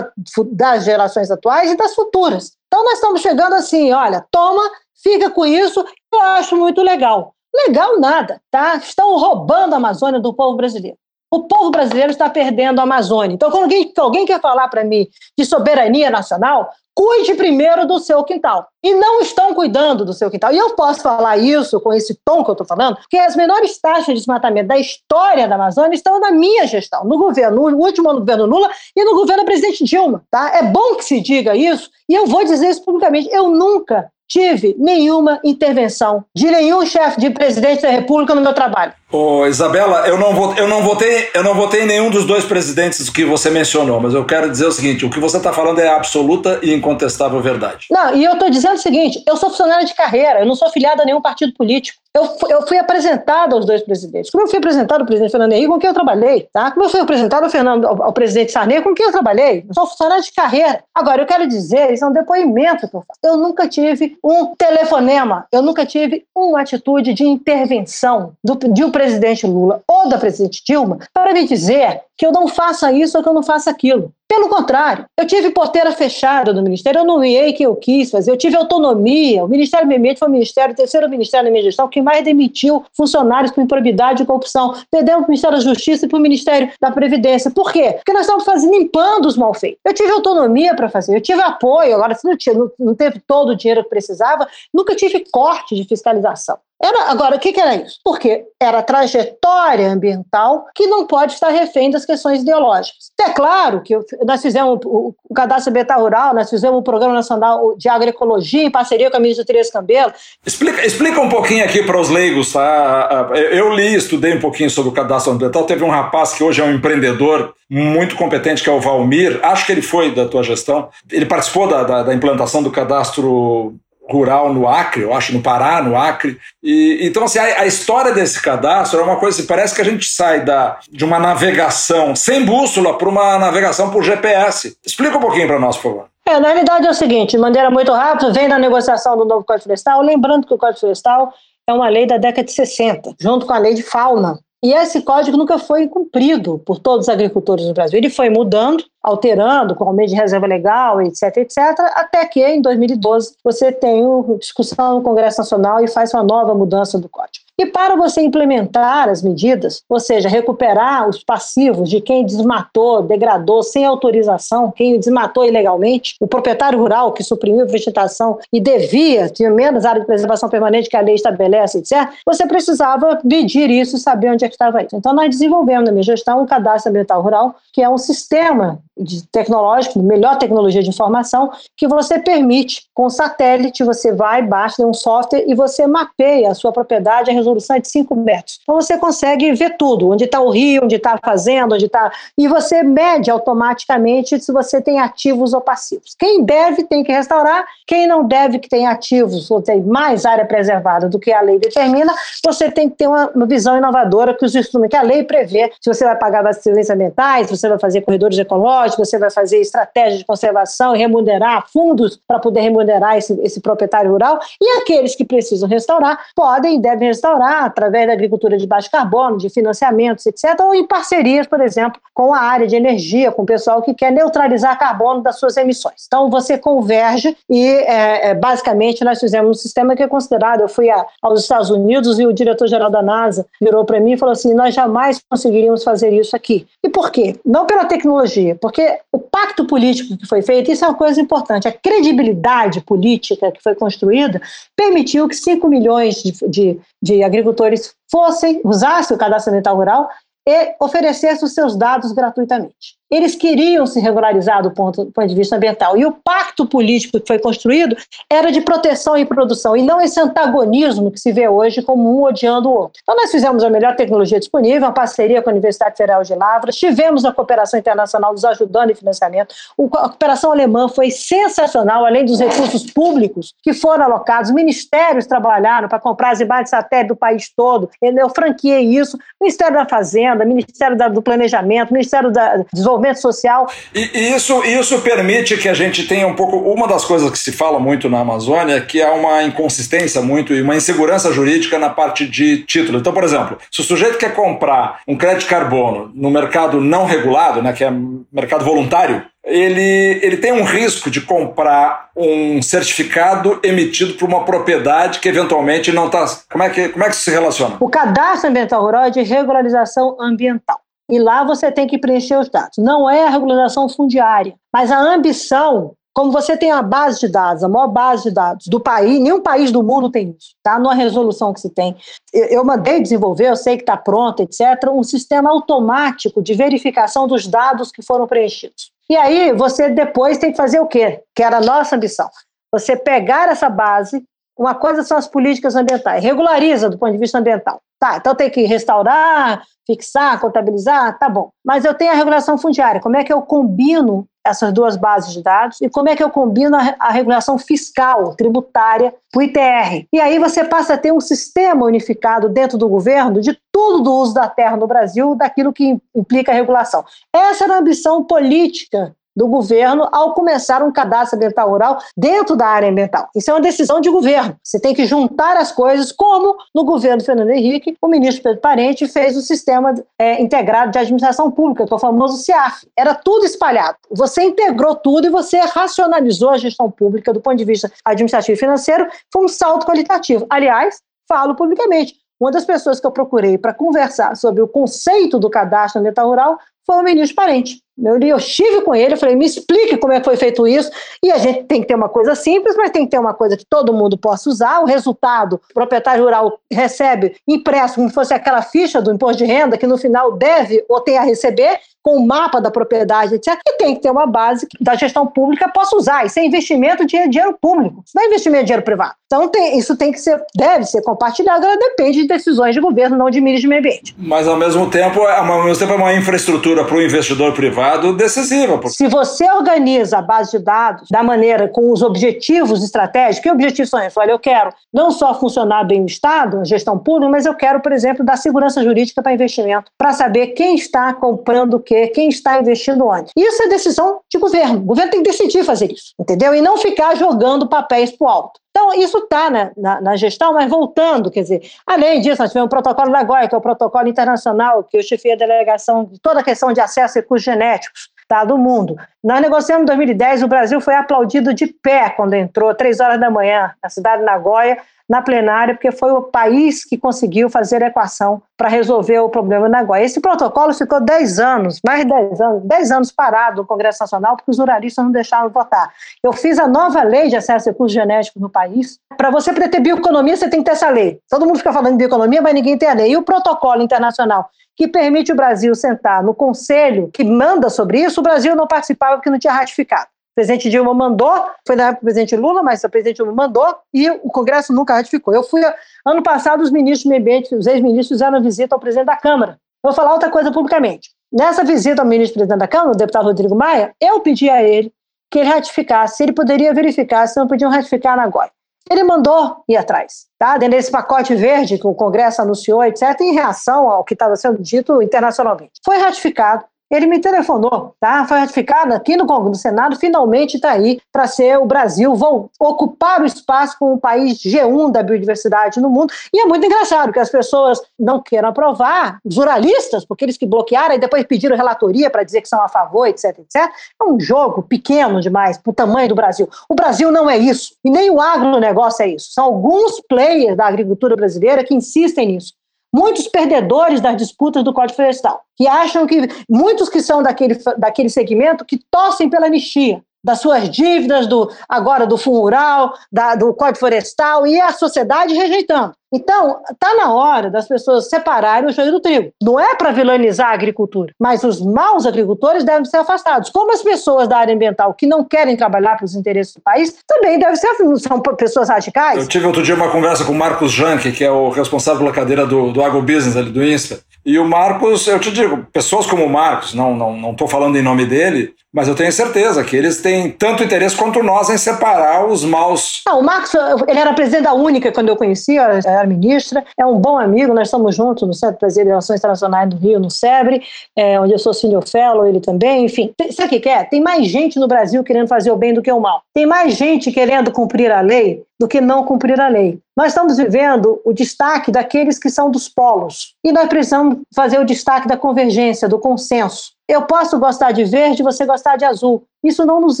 [SPEAKER 1] das gerações atuais e das futuras. Então, nós estamos chegando assim, olha, toma fica com isso, eu acho muito legal. Legal nada, tá? Estão roubando a Amazônia do povo brasileiro. O povo brasileiro está perdendo a Amazônia. Então, quando alguém, alguém quer falar para mim de soberania nacional, cuide primeiro do seu quintal. E não estão cuidando do seu quintal. E eu posso falar isso com esse tom que eu estou falando, porque as menores taxas de desmatamento da história da Amazônia estão na minha gestão, no governo, no último governo Lula e no governo presidente Dilma. Tá? É bom que se diga isso, e eu vou dizer isso publicamente. Eu nunca tive nenhuma intervenção de nenhum chefe de presidente da República no meu trabalho.
[SPEAKER 2] Ô, Isabela, eu não, votei, eu, não votei, eu não votei em nenhum dos dois presidentes que você mencionou, mas eu quero dizer o seguinte: o que você está falando é absoluta e incontestável verdade.
[SPEAKER 1] Não, e eu estou dizendo o seguinte: eu sou funcionário de carreira, eu não sou filiado a nenhum partido político. Eu, eu fui apresentado aos dois presidentes. Como eu fui apresentado ao presidente Fernando Henrique, com quem eu trabalhei, tá? Como eu fui apresentado ao, Fernando, ao, ao presidente Sarney, com quem eu trabalhei. Eu sou funcionário de carreira. Agora, eu quero dizer, isso é um depoimento que eu faço. Eu nunca tive um telefonema, eu nunca tive uma atitude de intervenção do, de um presidente Lula ou da presidente Dilma para me dizer que eu não faça isso ou que eu não faça aquilo. Pelo contrário, eu tive porteira fechada do Ministério, eu nomeei quem eu quis fazer, eu tive autonomia. O Ministério do Meio foi o Ministério, o terceiro Ministério da minha gestão, que mais demitiu funcionários por improbidade e corrupção. Perdemos para o Ministério da Justiça e para o Ministério da Previdência. Por quê? Porque nós estamos fazendo, limpando os malfeitos. Eu tive autonomia para fazer, eu tive apoio, agora se não, não, não teve todo o dinheiro que precisava, nunca tive corte de fiscalização. Era, agora, o que, que, era isso? Porque era trajetória ambiental que não pode estar refém das questões ideológicas. É claro que nós fizemos o, o Cadastro Ambiental Rural, nós fizemos o Programa Nacional de Agroecologia em parceria com a ministra Tereza Cambelo.
[SPEAKER 2] Explica, explica um pouquinho aqui para os leigos, tá? Eu li, estudei um pouquinho sobre o Cadastro Ambiental. Teve um rapaz que hoje é um empreendedor muito competente, que é o Valmir. Acho que ele foi da tua gestão. Ele participou da, da, da implantação do cadastro rural no Acre, eu acho, no Pará, no Acre. E, então, assim, a, a, história desse cadastro é uma coisa assim, parece que a gente sai da, de uma navegação sem bússola para uma navegação por GPS. Explica um pouquinho para nós, por favor.
[SPEAKER 1] É, na realidade é o seguinte, de maneira muito rápida, vem da negociação do novo Código Florestal, lembrando que o Código Florestal é uma lei da década de 60, junto com a lei de fauna. E esse código nunca foi cumprido por todos os agricultores no Brasil. Ele foi mudando, alterando com aumento de reserva legal, etc, etc, até que em 2012 você tem discussão no Congresso Nacional e faz uma nova mudança do código. E para você implementar as medidas, ou seja, recuperar os passivos de quem desmatou, degradou sem autorização, quem desmatou ilegalmente, o proprietário rural que suprimiu vegetação e devia, tinha menos área de preservação permanente que a lei estabelece, etc., você precisava medir isso e saber onde é que estava isso. Então, nós desenvolvemos na minha gestão um cadastro ambiental rural, que é um sistema de tecnológico, melhor tecnologia de informação, que você permite, com satélite, você vai, baixa um software e você mapeia a sua propriedade, a resolução é de 5 metros. Então você consegue ver tudo, onde está o rio, onde está a fazenda, onde está. E você mede automaticamente se você tem ativos ou passivos. Quem deve tem que restaurar, quem não deve que tem ativos ou tem mais área preservada do que a lei determina, você tem que ter uma, visão inovadora que os instrumentos, que a lei prevê, se você vai pagar serviços ambientais, se você vai fazer corredores ecológicos, você vai fazer estratégia de conservação e remunerar fundos para poder remunerar esse, esse proprietário rural. E aqueles que precisam restaurar podem e devem restaurar através da agricultura de baixo carbono, de financiamentos, etc., ou em parcerias, por exemplo, com a área de energia, com o pessoal que quer neutralizar carbono das suas emissões. Então, você converge e, é, é, basicamente, nós fizemos um sistema que é considerado. Eu fui a, aos Estados Unidos e o diretor-geral da NASA virou para mim e falou assim: nós jamais conseguiríamos fazer isso aqui. E por quê? Não pela tecnologia, porque o pacto político que foi feito, isso é uma coisa importante, a credibilidade política que foi construída permitiu que 5 milhões de, de, de agricultores fossem, usassem o cadastro ambiental rural e oferecesse os seus dados gratuitamente. Eles queriam se regularizar do ponto, do ponto, de vista ambiental. E o pacto político que foi construído era de proteção e produção, e não esse antagonismo que se vê hoje como um odiando o outro. Então, nós fizemos a melhor tecnologia disponível, uma parceria com a Universidade Federal de Lavras, tivemos a cooperação internacional nos ajudando em financiamento. A cooperação alemã foi sensacional, além dos recursos públicos que foram alocados, ministérios trabalharam para comprar as imagens satélite do país todo. Eu franqueei isso. Ministério da Fazenda, Ministério do Planejamento, Ministério do Desenvolvimento Social.
[SPEAKER 2] E, e isso, isso permite que a gente tenha um pouco. Uma das coisas que se fala muito na Amazônia é que há uma inconsistência muito e uma insegurança jurídica na parte de título. Então, por exemplo, se o sujeito quer comprar um crédito carbono no mercado não regulado, né, que é mercado voluntário, ele, ele tem um risco de comprar um certificado emitido por uma propriedade que eventualmente não está. Como, é que, como é que isso se relaciona?
[SPEAKER 1] O cadastro ambiental rural é de regularização ambiental. E lá você tem que preencher os dados. Não é a regularização fundiária, mas a ambição como você tem a base de dados, a maior base de dados do país, nenhum país do mundo tem isso, tá? Numa resolução que se tem. Eu, eu mandei desenvolver, eu sei que está pronto, etc., um sistema automático de verificação dos dados que foram preenchidos. E aí você depois tem que fazer o quê? Que era a nossa ambição. Você pegar essa base, uma coisa são as políticas ambientais, regulariza do ponto de vista ambiental. Tá, então tem que restaurar, fixar, contabilizar, tá bom. Mas eu tenho a regulação fundiária. Como é que eu combino essas duas bases de dados e como é que eu combino a, a regulação fiscal, tributária, para o ITR? E aí você passa a ter um sistema unificado dentro do governo de tudo do uso da terra no Brasil, daquilo que implica a regulação. Essa era a ambição política do governo ao começar um cadastro ambiental rural dentro da área ambiental. Isso é uma decisão de governo. Você tem que juntar as coisas, como no governo Fernando Henrique, o ministro Pedro Parente fez o sistema é, integrado de administração pública, que é o famoso CIAF. Era tudo espalhado. Você integrou tudo e você racionalizou a gestão pública do ponto de vista administrativo e financeiro. Foi um salto qualitativo. Aliás, falo publicamente. Uma das pessoas que eu procurei para conversar sobre o conceito do cadastro ambiental rural foi o ministro Parente. Eu, eu estive com ele, eu falei, me explique como é que foi feito isso. E a gente tem que ter uma coisa simples, mas tem que ter uma coisa que todo mundo possa usar. O resultado, o proprietário rural recebe impresso como se fosse aquela ficha do imposto de renda, que no final deve ou tem a receber, com o mapa da propriedade, etc. E tem que ter uma base que da gestão pública possa usar. Isso é investimento de dinheiro público, isso não é investimento de dinheiro privado. Então tem, isso tem que ser, deve ser compartilhado, agora depende de decisões de governo, não de mídia de meio ambiente.
[SPEAKER 2] Mas ao mesmo tempo, é ao mesmo tempo é uma infraestrutura para o investidor privado decisiva. Porque...
[SPEAKER 1] Se você organiza a base de dados da maneira com os objetivos estratégicos, que objetivos são esses? Olha, eu quero não só funcionar bem o Estado, a gestão pública, mas eu quero, por exemplo, dar segurança jurídica para investimento, para saber quem está comprando o que quê, quem está investindo onde. Isso é decisão de governo. O governo tem que decidir fazer isso, entendeu? E não ficar jogando papéis para o alto. Então, isso está na, na, na, gestão, mas voltando, quer dizer, além disso, nós tivemos o protocolo da GOI, que é o protocolo internacional, que eu chefiei a delegação de toda a questão de acesso a recursos genéticos tá, do mundo. Nós negociamos em 2010, o Brasil foi aplaudido de pé quando entrou, três horas da manhã, na cidade de Nagoya, na plenária, porque foi o país que conseguiu fazer a equação para resolver o problema na Nagoya. Esse protocolo ficou 10 anos, mais de 10 anos, 10 anos parado no Congresso Nacional, porque os ruralistas não deixaram votar. Eu fiz a nova lei de acesso a recursos genéticos no país. Para você ter bioeconomia, você tem que ter essa lei. Todo mundo fica falando de bioeconomia, mas ninguém tem a lei. E o protocolo internacional que permite o Brasil sentar no conselho que manda sobre isso, o Brasil não participava porque não tinha ratificado. O presidente Dilma mandou, foi na época do presidente Lula, mas o presidente Dilma mandou e o Congresso nunca ratificou. Eu fui, ano passado, os ministros do meio ambiente, os ex-ministros fizeram visita ao presidente da Câmara. Vou falar outra coisa publicamente. Nessa visita ao ministro presidente da Câmara, o deputado Rodrigo Maia, eu pedi a ele que ele ratificasse, se ele poderia verificar se não podiam ratificar na agora. Ele mandou ir atrás, tá? Dentro desse pacote verde que o Congresso anunciou, etc., em reação ao que estava sendo dito internacionalmente. Foi ratificado, ele me telefonou, tá? Foi ratificado aqui no do Senado, finalmente está aí para ser o Brasil, vão ocupar o espaço como o país G1 da biodiversidade no mundo. E é muito engraçado que as pessoas não queiram aprovar, os jornalistas, porque eles que bloquearam e depois pediram relatoria para dizer que são a favor, etc, etc. É um jogo pequeno demais para o tamanho do Brasil. O Brasil não é isso, e nem o agronegócio é isso. São alguns players da agricultura brasileira que insistem nisso muitos perdedores das disputas do Código Florestal, que acham que muitos que são daquele, daquele segmento que torcem pela anistia das suas dívidas, do agora do fundo rural, da, do Código Florestal e a sociedade rejeitando. Então, está na hora das pessoas separarem o joio do trigo. Não é para vilanizar a agricultura, mas os maus agricultores devem ser afastados. Como as pessoas da área ambiental que não querem trabalhar para os interesses do país também devem ser são pessoas radicais.
[SPEAKER 2] Eu tive outro dia uma conversa com o Marcos Janke, que é o responsável pela cadeira do, do agrobusiness ali do INSPER. E o Marcos, eu te digo, pessoas como o Marcos, não não não estou falando em nome dele, mas eu tenho certeza que eles têm tanto interesse quanto nós em separar os maus.
[SPEAKER 1] Ah, o Marcos, ele era presidente da Única quando eu conheci, era ministra, é um bom amigo, nós estamos juntos no Centro de Relações Internacionais do Rio, no SEBRE, é, onde eu sou senior fellow, ele também, enfim. Tem, sabe o que quer? Tem mais gente no Brasil querendo fazer o bem do que o mal. Tem mais gente querendo cumprir a lei do que não cumprir a lei. Nós estamos vivendo o destaque daqueles que são dos polos. E nós precisamos fazer o destaque da convergência, do consenso. Eu posso gostar de verde, você gostar de azul. Isso não nos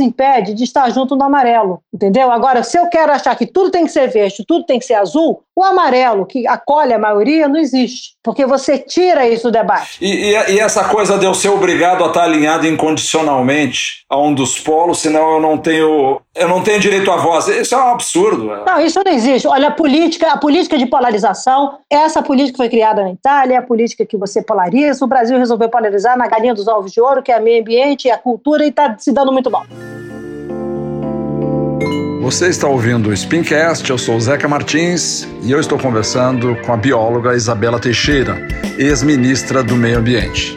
[SPEAKER 1] impede de estar junto no amarelo, entendeu? Agora, se eu quero achar que tudo tem que ser verde, tudo tem que ser azul, o amarelo, que acolhe a maioria, não existe, porque você tira isso do debate.
[SPEAKER 2] E, e, e essa coisa de eu ser obrigado a estar alinhado incondicionalmente a um dos polos, senão eu não tenho, eu não tenho direito à voz. Isso é um absurdo.
[SPEAKER 1] Né? Não, isso não existe. Olha, política, a política de polarização, essa política foi criada na Itália, é a política que você polariza. O Brasil resolveu polarizar na galinha dos ovos de ouro, que é meio ambiente a cultura, e está se dando muito mal.
[SPEAKER 2] Você está ouvindo o Spincast, eu sou Zeca Martins e eu estou conversando com a bióloga Isabela Teixeira, ex-ministra do Meio Ambiente.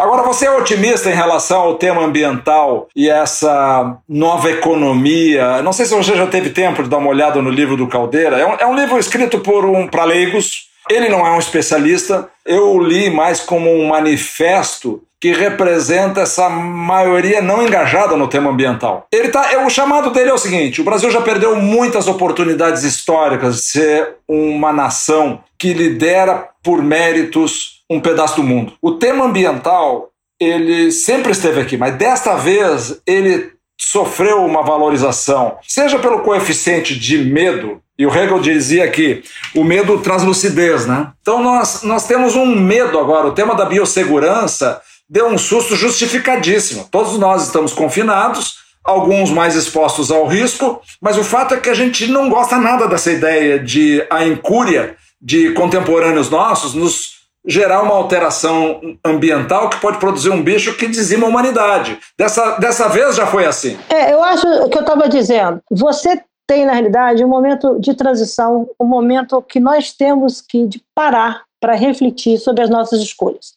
[SPEAKER 2] Agora, você é otimista em relação ao tema ambiental e essa nova economia? Não sei se você já teve tempo de dar uma olhada no livro do Caldeira. É um, é um livro escrito por um para leigos. Ele não é um especialista. Eu li mais como um manifesto que representa essa maioria não engajada no tema ambiental. Ele tá, é, o chamado dele é o seguinte: o Brasil já perdeu muitas oportunidades históricas de ser uma nação que lidera por méritos um pedaço do mundo. O tema ambiental ele sempre esteve aqui, mas desta vez ele sofreu uma valorização, seja pelo coeficiente de medo, e o Hegel dizia que o medo traz lucidez, né? Então nós, nós temos um medo agora, o tema da biossegurança deu um susto justificadíssimo. Todos nós estamos confinados, alguns mais expostos ao risco, mas o fato é que a gente não gosta nada dessa ideia de a incúria de contemporâneos nossos nos gerar uma alteração ambiental que pode produzir um bicho que dizima a humanidade. Dessa, dessa vez já foi assim.
[SPEAKER 1] É, eu acho que eu estava dizendo. Você tem, na realidade, um momento de transição, um momento que nós temos que parar para refletir sobre as nossas escolhas.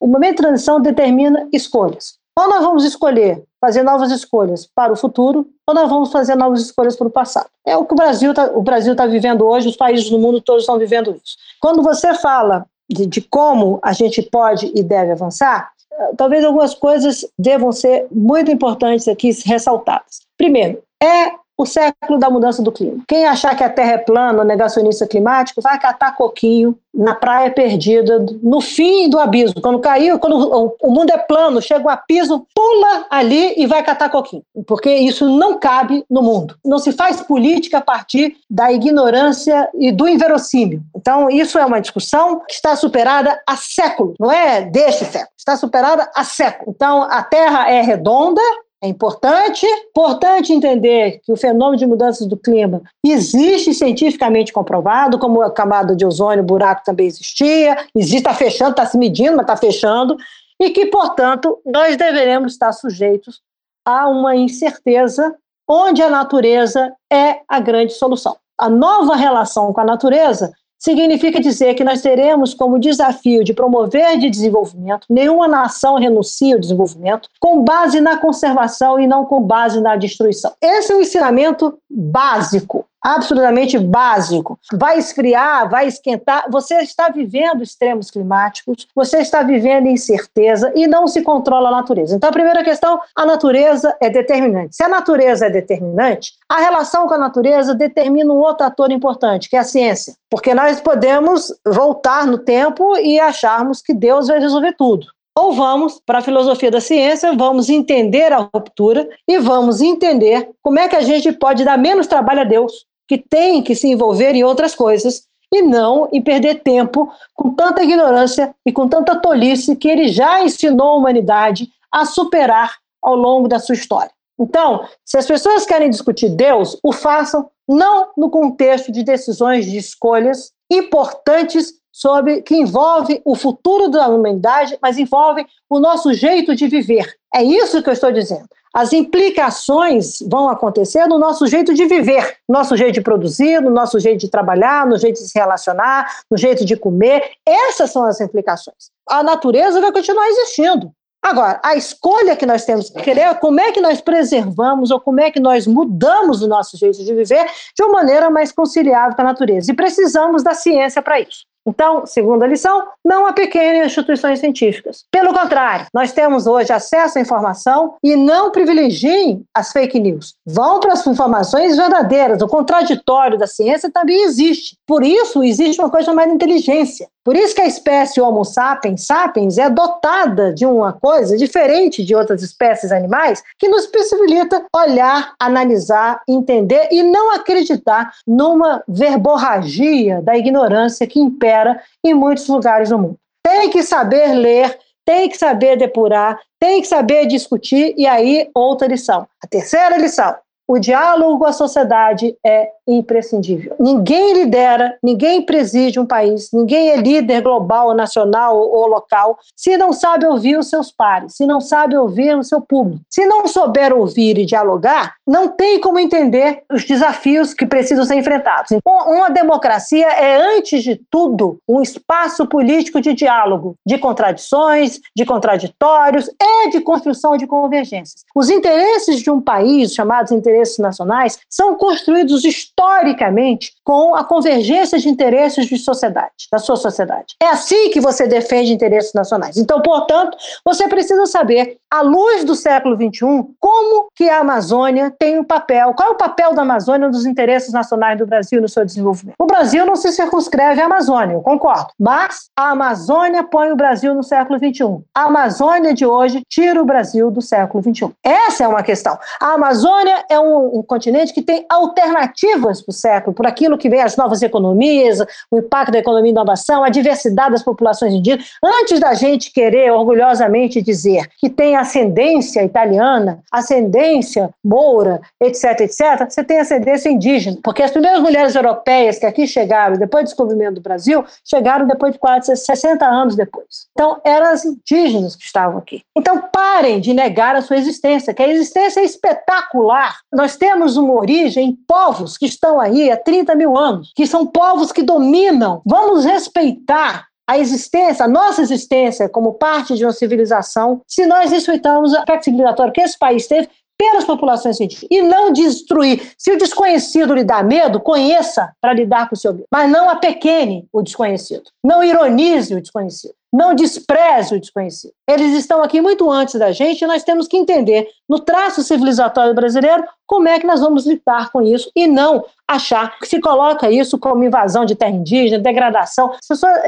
[SPEAKER 1] O momento de transição determina escolhas. Ou nós vamos escolher fazer novas escolhas para o futuro, ou nós vamos fazer novas escolhas para o passado. É o que o Brasil está o tá vivendo hoje, os países do mundo todos estão vivendo isso. Quando você fala de, de como a gente pode e deve avançar, talvez algumas coisas devam ser muito importantes aqui ressaltadas. Primeiro, é o século da mudança do clima. Quem achar que a Terra é plana, negacionista climático, vai catar coquinho na praia perdida, no fim do abismo. Quando caiu, quando o mundo é plano, chega um abismo, pula ali e vai catar coquinho. Porque isso não cabe no mundo. Não se faz política a partir da ignorância e do inverossímil. Então, isso é uma discussão que está superada há séculos, não é deste século, está superada há séculos. Então, a Terra é redonda, é importante, importante entender que o fenômeno de mudanças do clima existe cientificamente comprovado, como a camada de ozônio, o buraco também existia, existe, está fechando, está se medindo, mas está fechando, e que, portanto, nós deveremos estar sujeitos a uma incerteza onde a natureza é a grande solução. A nova relação com a natureza significa dizer que nós teremos como desafio de promover de desenvolvimento, nenhuma nação renuncia ao desenvolvimento, com base na conservação e não com base na destruição. Esse é o ensinamento básico absolutamente básico. Vai esfriar, vai esquentar. Você está vivendo extremos climáticos, você está vivendo incerteza e não se controla a natureza. Então, a primeira questão: a natureza é determinante. Se a natureza é determinante, a relação com a natureza determina um outro ator importante, que é a ciência. Porque nós podemos voltar no tempo e acharmos que Deus vai resolver tudo ou vamos para a filosofia da ciência, vamos entender a ruptura e vamos entender como é que a gente pode dar menos trabalho a Deus, que tem que se envolver em outras coisas e não em perder tempo com tanta ignorância e com tanta tolice que ele já ensinou a humanidade a superar ao longo da sua história. Então, se as pessoas querem discutir Deus, o façam não no contexto de decisões de escolhas importantes sobre que envolve o futuro da humanidade, mas envolve o nosso jeito de viver. É isso que eu estou dizendo. As implicações vão acontecer no nosso jeito de viver, no nosso jeito de produzir, no nosso jeito de trabalhar, no jeito de se relacionar, no jeito de comer. Essas são as implicações. A natureza vai continuar existindo. Agora, a escolha que nós temos que querer é como é que nós preservamos ou como é que nós mudamos o nosso jeito de viver de uma maneira mais conciliável com a natureza. E precisamos da ciência para isso. Então, segunda lição, não há pequenas instituições científicas. Pelo contrário, nós temos hoje acesso à informação e não privilegiem as fake news. Vão para as informações verdadeiras. O contraditório da ciência também existe. Por isso, existe uma coisa chamada inteligência. Por isso que a espécie Homo sapiens sapiens é dotada de uma coisa diferente de outras espécies animais que nos possibilita olhar, analisar, entender e não acreditar numa verborragia da ignorância que impera em muitos lugares do mundo. Tem que saber ler, tem que saber depurar, tem que saber discutir, e aí outra lição. A terceira lição: o diálogo com a sociedade é imprescindível. Ninguém lidera, ninguém preside um país, ninguém é líder global, nacional ou local se não sabe ouvir os seus pares, se não sabe ouvir o seu público. Se não souber ouvir e dialogar, não tem como entender os desafios que precisam ser enfrentados. Então, uma democracia é, antes de tudo, um espaço político de diálogo, de contradições, de contraditórios e de construção de convergências. Os interesses de um país, chamados interesses nacionais, são construídos historicamente com a convergência de interesses de sociedade, da sua sociedade. É assim que você defende interesses nacionais. Então, portanto, você precisa saber, à luz do século XXI, como que a Amazônia tem um papel, qual é o papel da Amazônia nos interesses nacionais do Brasil no seu desenvolvimento. O Brasil não se circunscreve à Amazônia, eu concordo, mas a Amazônia põe o Brasil no século XXI. A Amazônia de hoje tira o Brasil do século XXI. Essa é uma questão. A Amazônia é um, um continente que tem alternativas para o século, por aquilo que vem as novas economias, o impacto da economia e inovação, a diversidade das populações indígenas. Antes da gente querer orgulhosamente dizer que tem ascendência italiana, ascendência moura, etc., etc., você tem ascendência indígena, porque as primeiras mulheres europeias que aqui chegaram, depois do descobrimento do Brasil, chegaram depois de quase 60 anos depois. Então, eram as indígenas que estavam aqui. Então, parem de negar a sua existência, que a existência é espetacular. Nós temos uma origem em povos que estão aí há 30 mil anos, que são povos que dominam. Vamos respeitar a existência, a nossa existência como parte de uma civilização, se nós respeitamos a aspecto civilizatório que esse país teve pelas populações científicas e não destruir. Se o desconhecido lhe dá medo, conheça para lidar com o seu medo, mas não apequene o desconhecido, não ironize o desconhecido. Não despreze o desconhecido. Eles estão aqui muito antes da gente e nós temos que entender, no traço civilizatório brasileiro, como é que nós vamos lidar com isso e não achar que se coloca isso como invasão de terra indígena, degradação.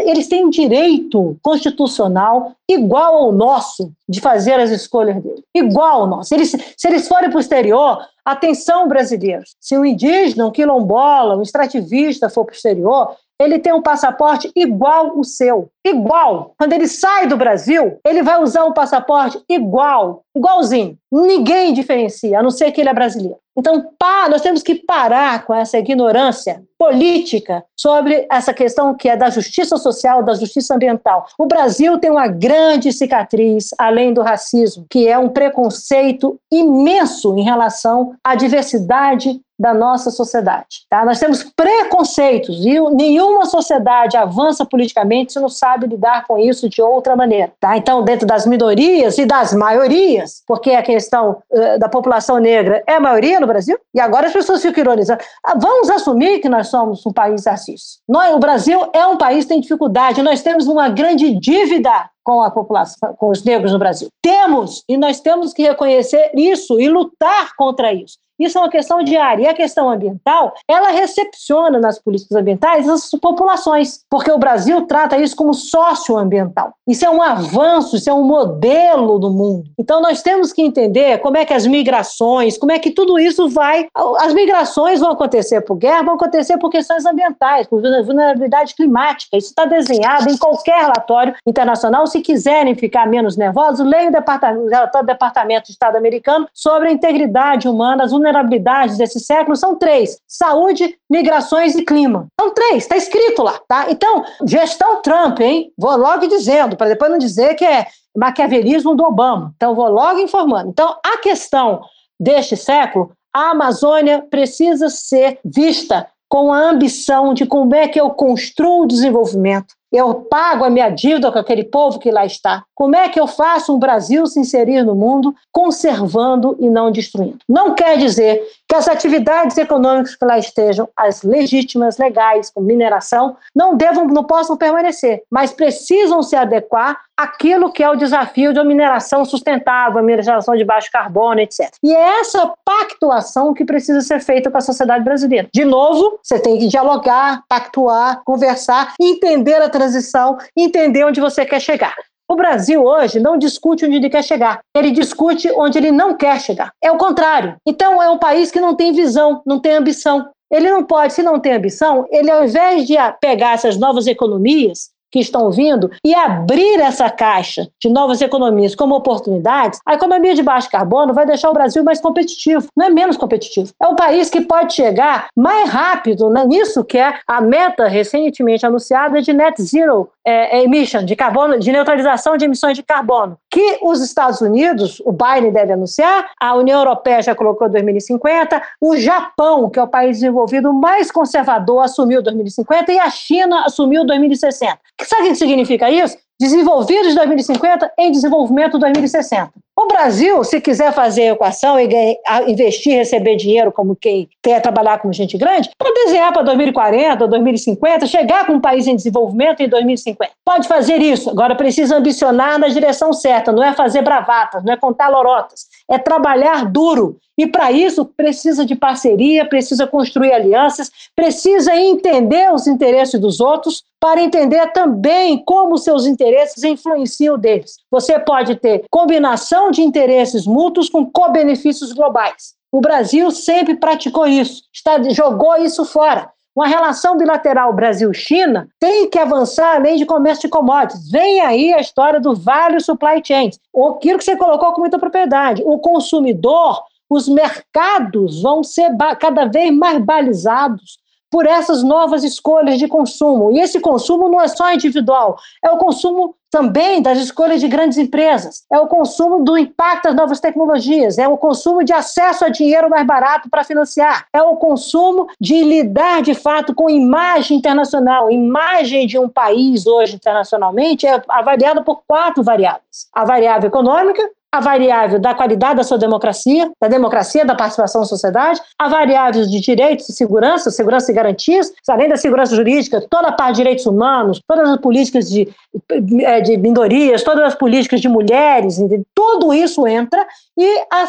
[SPEAKER 1] Eles têm direito constitucional igual ao nosso de fazer as escolhas deles. Igual ao nosso. Eles, se eles forem para o exterior, atenção brasileiros, se um indígena, um quilombola, um extrativista for para o exterior, ele tem um passaporte igual o seu. Igual. Quando ele sai do Brasil, ele vai usar um passaporte igual, igualzinho. Ninguém diferencia, a não ser que ele é brasileiro. Então, pá, nós temos que parar com essa ignorância política sobre essa questão que é da justiça social, da justiça ambiental. O Brasil tem uma grande cicatriz, além do racismo, que é um preconceito imenso em relação à diversidade da nossa sociedade. Tá? Nós temos preconceitos e nenhuma sociedade avança politicamente se não sabe lidar com isso de outra maneira. Tá? Então, dentro das minorias e das maiorias, porque a questão uh, da população negra é a maioria no Brasil, e agora as pessoas ficam ironizando. Ah, vamos assumir que nós somos um país racista. Nós, o Brasil é um país que tem dificuldade, nós temos uma grande dívida com a população, com os negros no Brasil. Temos, e nós temos que reconhecer isso e lutar contra isso. Isso é uma questão diária. E a questão ambiental, ela recepciona nas políticas ambientais as populações, porque o Brasil trata isso como socioambiental. Isso é um avanço, isso é um modelo do mundo. Então nós temos que entender como é que as migrações, como é que tudo isso vai. As migrações vão acontecer por guerra, vão acontecer por questões ambientais, por vulnerabilidade climática. Isso está desenhado em qualquer relatório internacional se quiserem ficar menos nervosos, leiam o, departamento, o relatório do Departamento de Estado americano sobre a integridade humana, as vulnerabilidades desse século. São três: saúde, migrações e clima. São três, está escrito lá, tá? Então, gestão Trump, hein? Vou logo dizendo, para depois não dizer que é maquiavelismo do Obama. Então, vou logo informando. Então, a questão deste século, a Amazônia precisa ser vista com a ambição de como é que eu construo o desenvolvimento, eu pago a minha dívida com aquele povo que lá está? Como é que eu faço um Brasil se inserir no mundo conservando e não destruindo? Não quer dizer que as atividades econômicas que lá estejam, as legítimas, legais, como mineração, não devam, não possam permanecer, mas precisam se adequar àquilo que é o desafio de uma mineração sustentável, mineração de baixo carbono, etc. E é essa pactuação que precisa ser feita com a sociedade brasileira. De novo, você tem que dialogar, pactuar, conversar, entender a transição, entender onde você quer chegar. O Brasil hoje não discute onde ele quer chegar, ele discute onde ele não quer chegar. É o contrário. Então é um país que não tem visão, não tem ambição. Ele não pode, se não tem ambição, ele ao invés de pegar essas novas economias que estão vindo e abrir essa caixa de novas economias como oportunidades, a economia de baixo carbono vai deixar o Brasil mais competitivo, não é menos competitivo. É um país que pode chegar mais rápido né, nisso que é a meta recentemente anunciada de net zero é, emission, de carbono, de neutralização de emissões de carbono, que os Estados Unidos, o Biden deve anunciar, a União Europeia já colocou 2050, o Japão, que é o país desenvolvido mais conservador, assumiu 2050 e a China assumiu 2060. Sabe o que significa isso? Desenvolvidos 2050 em desenvolvimento 2060. O Brasil, se quiser fazer equação e investir, receber dinheiro como quem quer trabalhar com gente grande, pode desenhar para 2040, 2050, chegar com um país em desenvolvimento em 2050. Pode fazer isso. Agora precisa ambicionar na direção certa, não é fazer bravatas, não é contar lorotas, é trabalhar duro. E para isso precisa de parceria, precisa construir alianças, precisa entender os interesses dos outros para entender também como seus interesses influenciam deles. Você pode ter combinação de interesses mútuos com co-benefícios globais. O Brasil sempre praticou isso, está, jogou isso fora. Uma relação bilateral Brasil-China tem que avançar além de comércio de commodities. Vem aí a história do Vale Supply Chain. Aquilo que você colocou com muita propriedade. O consumidor, os mercados vão ser cada vez mais balizados por essas novas escolhas de consumo. E esse consumo não é só individual, é o consumo também das escolhas de grandes empresas, é o consumo do impacto das novas tecnologias, é o consumo de acesso a dinheiro mais barato para financiar, é o consumo de lidar de fato com imagem internacional. Imagem de um país hoje internacionalmente é avaliada por quatro variáveis: a variável econômica, a variável da qualidade da sua democracia, da democracia, da participação da sociedade, a variável de direitos e segurança, segurança e garantias, além da segurança jurídica, toda a parte de direitos humanos, todas as políticas de, eh, de minorias, todas as políticas de mulheres, tudo isso entra e a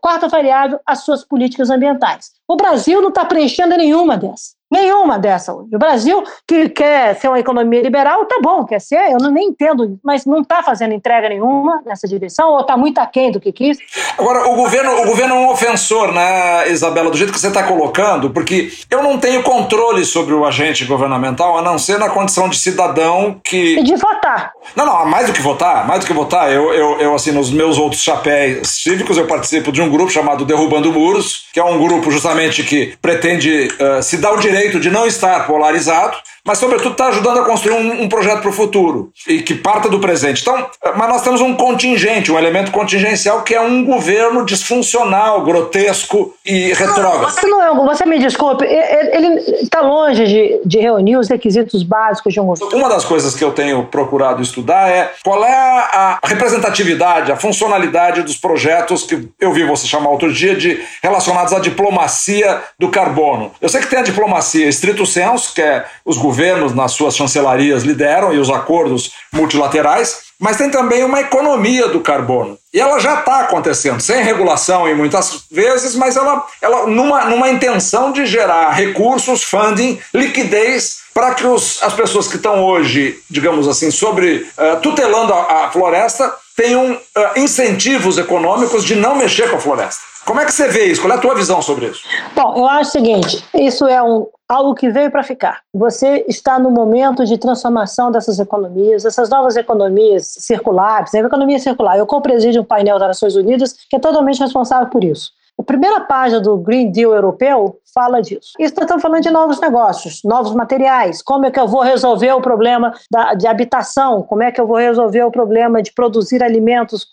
[SPEAKER 1] quarta variável, as suas políticas ambientais. O Brasil não está preenchendo nenhuma dessas. Nenhuma dessa hoje. O Brasil, que quer ser uma economia liberal, tá bom, quer ser, eu não, nem entendo, mas não está fazendo entrega nenhuma nessa direção, ou está muito aquém do que quis.
[SPEAKER 2] Agora, o governo, o governo é um ofensor, né, Isabela, do jeito que você está colocando, porque eu não tenho controle sobre o agente governamental, a não ser na condição de cidadão que.
[SPEAKER 1] E de votar.
[SPEAKER 2] Não, não, mais do que votar, mais do que votar, eu, eu, eu assim, nos meus outros chapéus cívicos, eu participo de um grupo chamado Derrubando Muros, que é um grupo justamente que pretende uh, se dar o direito direito de não estar polarizado, mas, sobretudo, está ajudando a construir um, um projeto para o futuro e que parta do presente. Então, mas nós temos um contingente, um elemento contingencial que é um governo disfuncional, grotesco e retrógrado.
[SPEAKER 1] Você, não é, você me desculpe, ele está longe de, de reunir os requisitos básicos de um governo.
[SPEAKER 2] Uma das coisas que eu tenho procurado estudar é qual é a representatividade, a funcionalidade dos projetos que eu vi você chamar outro dia de relacionados à diplomacia do carbono. Eu sei que tem a diplomacia estrito senso, que é os governos governos nas suas chancelarias lideram e os acordos multilaterais, mas tem também uma economia do carbono. E ela já está acontecendo, sem regulação em muitas vezes, mas ela, ela numa, numa intenção de gerar recursos, funding, liquidez para que os, as pessoas que estão hoje, digamos assim, sobre uh, tutelando a, a, floresta tenham uh, incentivos econômicos de não mexer com a floresta. Como é que você vê isso? Qual é a tua visão sobre isso?
[SPEAKER 1] Bom, eu acho o seguinte: isso é um, algo que veio para ficar. Você está no momento de transformação dessas economias, essas novas economias circulares, a economia circular. Eu co-presido um painel das Nações Unidas que é totalmente responsável por isso. A primeira página do Green Deal europeu fala disso. Isso estamos falando de novos negócios, novos materiais. Como é que eu vou resolver o problema da, de habitação? Como é que eu vou resolver o problema de produzir alimentos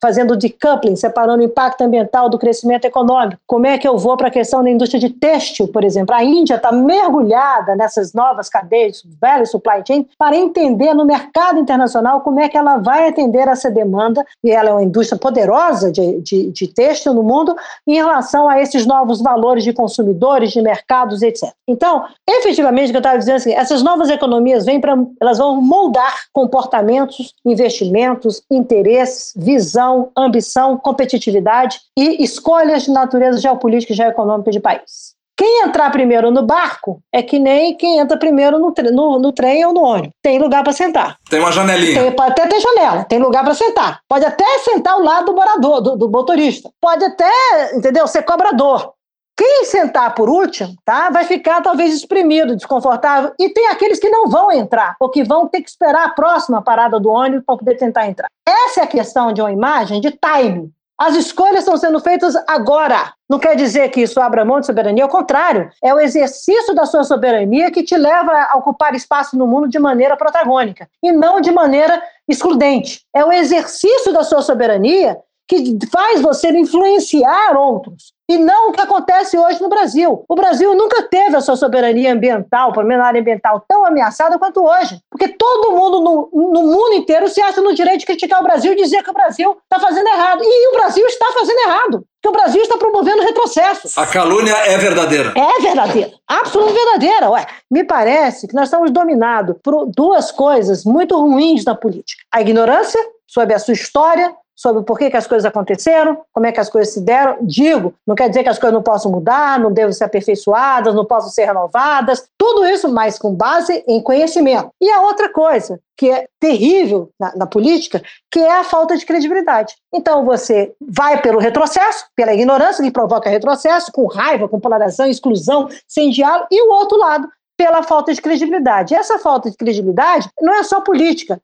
[SPEAKER 1] fazendo decoupling, separando o impacto ambiental do crescimento econômico. Como é que eu vou para a questão da indústria de têxtil, por exemplo? A Índia está mergulhada nessas novas cadeias, velho supply chain, para entender no mercado internacional como é que ela vai atender essa demanda, e ela é uma indústria poderosa de, de, de têxtil no mundo, em relação a esses novos valores de consumidores, de mercados, etc. Então, efetivamente, o que eu estava dizendo assim, essas novas economias vêm para, elas vão moldar comportamentos, investimentos, interesses, visão, ambição, competitividade e escolhas de natureza geopolítica e geoeconômica de país. Quem entrar primeiro no barco é que nem quem entra primeiro no, no, no trem ou no ônibus. Tem lugar para sentar.
[SPEAKER 2] Tem uma janelinha.
[SPEAKER 1] Tem, pode até ter janela, tem lugar para sentar. Pode até sentar ao lado do morador, do, do motorista. Pode até, entendeu, ser cobrador. Quem sentar por último, tá, vai ficar talvez exprimido, desconfortável. E tem aqueles que não vão entrar, ou que vão ter que esperar a próxima parada do ônibus para poder tentar entrar. Essa é a questão de uma imagem de time. As escolhas estão sendo feitas agora. Não quer dizer que isso abra mão de soberania, ao contrário, é o exercício da sua soberania que te leva a ocupar espaço no mundo de maneira protagônica e não de maneira excludente. É o exercício da sua soberania que faz você influenciar outros. E não o que acontece hoje no Brasil. O Brasil nunca teve a sua soberania ambiental, pelo menos a área ambiental, tão ameaçada quanto hoje. Porque todo mundo no, no mundo inteiro se acha no direito de criticar o Brasil e dizer que o Brasil está fazendo errado. E o Brasil está fazendo errado. Porque o Brasil está promovendo retrocesso.
[SPEAKER 2] A calúnia é verdadeira.
[SPEAKER 1] É verdadeira. Absolutamente verdadeira. Ué, me parece que nós estamos dominados por duas coisas muito ruins na política: a ignorância sobre a sua história sobre por que, que as coisas aconteceram, como é que as coisas se deram. Digo, não quer dizer que as coisas não possam mudar, não devem ser aperfeiçoadas, não possam ser renovadas, tudo isso, mas com base em conhecimento. E a outra coisa, que é terrível na, na, política, que é a falta de credibilidade. Então você vai pelo retrocesso, pela ignorância que provoca retrocesso, com raiva, com polarização, exclusão, sem diálogo, e o outro lado, pela falta de credibilidade. Essa falta de credibilidade não é só política,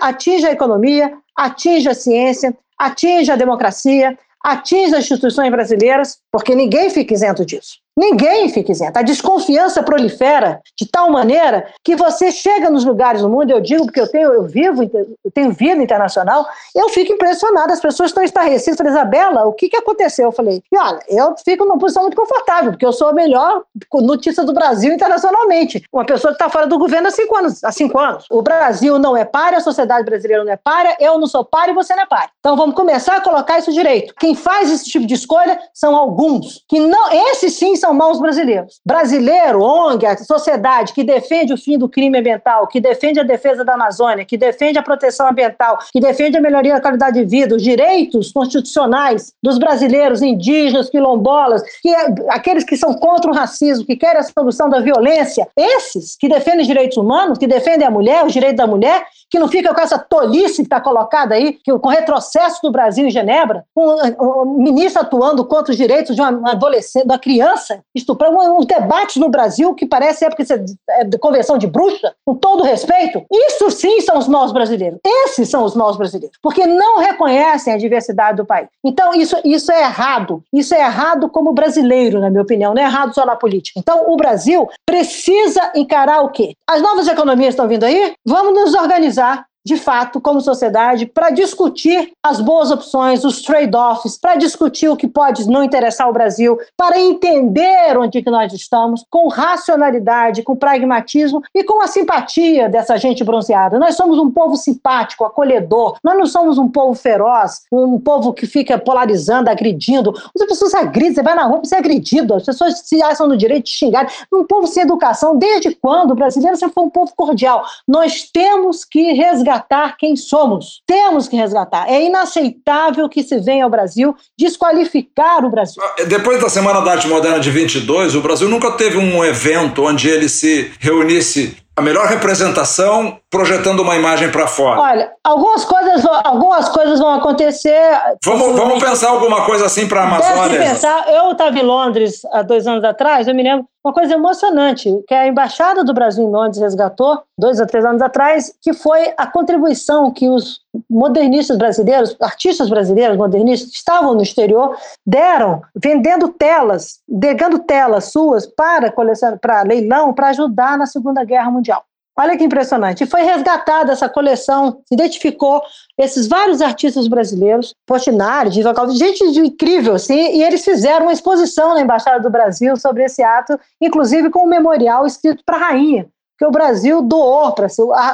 [SPEAKER 1] atinge a economia, atinge a ciência, atinge a democracia, atinge as instituições brasileiras, porque ninguém fica isento disso. Ninguém fica isento. A desconfiança prolifera de tal maneira que você chega nos lugares do mundo, eu digo porque eu tenho, eu vivo, eu tenho vida internacional, eu fico impressionada, as pessoas estão estarrecidas. Falei, Isabela, o que, que aconteceu? Eu falei, olha, eu fico numa posição muito confortável, porque eu sou a melhor notícia do Brasil internacionalmente. Uma pessoa que está fora do governo há cinco anos. Há cinco anos. O Brasil não é páreo, a sociedade brasileira não é páreo, eu não sou páreo e você não é páreo. Então vamos começar a colocar isso direito. Quem faz esse tipo de escolha são alguns, que não, esses sim são maus brasileiros. Brasileiro, ONG, a sociedade que defende o fim do crime ambiental, que defende a defesa da Amazônia, que defende a proteção ambiental, que defende a melhoria da qualidade de vida, os direitos constitucionais dos brasileiros, indígenas, quilombolas, que é, aqueles que são contra o racismo, que querem a solução da violência, esses que defendem os direitos humanos, que defendem a mulher, os direitos da mulher, que não fica com essa tolice que está colocada aí, que, com o retrocesso do Brasil em Genebra, com o ministro atuando contra os direitos de uma adolescente, da criança, estuprar, uns debates no Brasil que parece época de convenção de bruxa, com todo respeito. Isso sim são os maus brasileiros. Esses são os maus brasileiros, porque não reconhecem a diversidade do país. Então, isso, isso é errado. Isso é errado como brasileiro, na minha opinião, não é errado só na política. Então, o Brasil precisa encarar o quê? As novas economias estão vindo aí? Vamos nos organizar organizar de fato, como sociedade, para discutir as boas opções, os trade-offs, para discutir o que pode não interessar o Brasil, para entender onde que nós estamos, com racionalidade, com pragmatismo e com a simpatia dessa gente bronzeada. Nós somos um povo simpático, acolhedor, nós não somos um povo feroz, um povo que fica polarizando, agredindo. As pessoas agridem, você vai na rua para ser agredido, as pessoas se acham no direito de xingar. Um povo sem educação, desde quando o brasileiro sempre foi um povo cordial? Nós temos que resgatar resgatar quem somos. Temos que resgatar. É inaceitável que se venha ao Brasil desqualificar o Brasil.
[SPEAKER 2] Ah, depois da Semana da Arte Moderna de 22, o Brasil nunca teve um evento onde ele se reunisse a melhor representação projetando uma imagem para fora?
[SPEAKER 1] Olha, algumas coisas, algumas coisas vão acontecer.
[SPEAKER 2] Vamos, vamos pensar alguma coisa assim para a Amazônia?
[SPEAKER 1] Pensar. Eu estava em Londres há dois anos atrás, eu me lembro uma coisa emocionante que a Embaixada do Brasil em Londres resgatou, dois a três anos atrás, que foi a contribuição que os modernistas brasileiros, artistas brasileiros modernistas que estavam no exterior, deram vendendo telas, negando telas suas para, coleção, para leilão, para ajudar na Segunda Guerra Mundial. Olha que impressionante. E foi resgatada essa coleção, se identificou esses vários artistas brasileiros, Portinari, gente incrível, assim, e eles fizeram uma exposição na Embaixada do Brasil sobre esse ato, inclusive com um memorial escrito para a rainha, que o Brasil doou para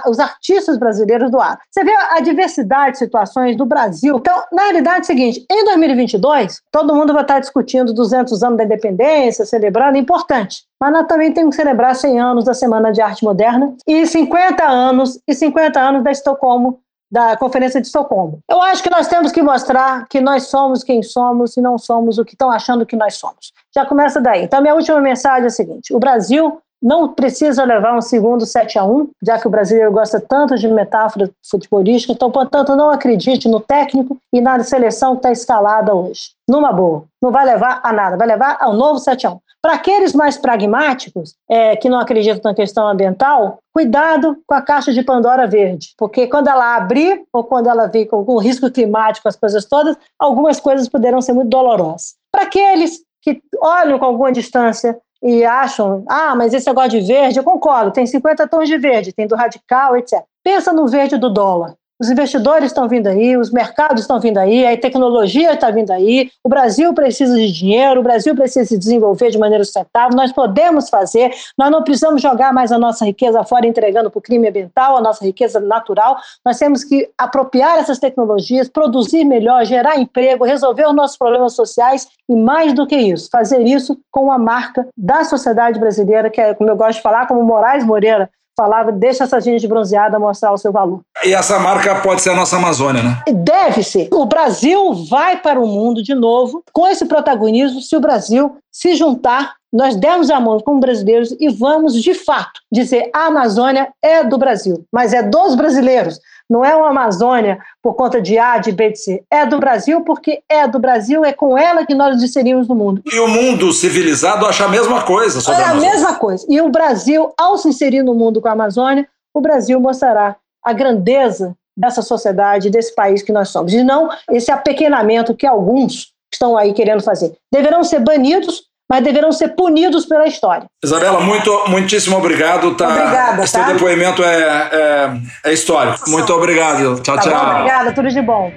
[SPEAKER 1] os artistas brasileiros doaram. Você vê a diversidade de situações do Brasil. Então, na realidade é o seguinte, em 2022, todo mundo vai estar discutindo 200 anos da independência, celebrando, é importante. Mas nós também temos que celebrar 100 anos da Semana de Arte Moderna e 50 anos e 50 anos da Estocolmo da Conferência de Estocolmo. Eu acho que nós temos que mostrar que nós somos quem somos e não somos o que estão achando que nós somos. Já começa daí. Então, minha última mensagem é a seguinte: o Brasil não precisa levar um segundo 7 a 1 já que o brasileiro gosta tanto de metáfora futebolística, então, portanto, não acredite no técnico e na seleção que está escalada hoje. Numa boa. Não vai levar a nada, vai levar ao novo 7 a 1 Para aqueles mais pragmáticos, é, que não acreditam na questão ambiental, cuidado com a caixa de Pandora verde, porque quando ela abrir, ou quando ela vir com o risco climático, as coisas todas, algumas coisas poderão ser muito dolorosas. Para aqueles que olham com alguma distância e acham, ah, mas esse negócio de verde, eu concordo, tem 50 tons de verde, tem do radical, etc. Pensa no verde do dólar. Os investidores estão vindo aí, os mercados estão vindo aí, a tecnologia está vindo aí, o Brasil precisa de dinheiro, o Brasil precisa se desenvolver de maneira sustentável, nós podemos fazer, nós não precisamos jogar mais a nossa riqueza fora entregando para o crime ambiental, a nossa riqueza natural, nós temos que apropriar essas tecnologias, produzir melhor, gerar emprego, resolver os nossos problemas sociais e mais do que isso, fazer isso com a marca da sociedade brasileira, que é, como eu gosto de falar, como Moraes Moreira falava, deixa essa gente bronzeada mostrar o seu valor.
[SPEAKER 2] E essa marca pode ser a nossa Amazônia, né?
[SPEAKER 1] Deve ser. O Brasil vai para o mundo de novo com esse protagonismo se o Brasil se juntar nós demos a mão como brasileiros e vamos, de fato, dizer a Amazônia é do Brasil, mas é dos brasileiros. Não é uma Amazônia por conta de A, de B, de C. É do Brasil porque é do Brasil, é com ela que nós inserimos no mundo.
[SPEAKER 2] E o mundo civilizado acha a mesma coisa sobre
[SPEAKER 1] é a, a mesma coisa. E o Brasil, ao se inserir no mundo com a Amazônia, o Brasil mostrará a grandeza dessa sociedade, desse país que nós somos. E não esse apequenamento que alguns estão aí querendo fazer. Deverão ser banidos mas deverão ser punidos pela história.
[SPEAKER 2] Isabela, muito, muitíssimo obrigado. Tá?
[SPEAKER 1] Obrigada.
[SPEAKER 2] Esse tá? depoimento é, é, é, histórico. Muito obrigado. Tchau,
[SPEAKER 1] tá
[SPEAKER 2] tchau.
[SPEAKER 1] Bom, obrigada, tudo de bom.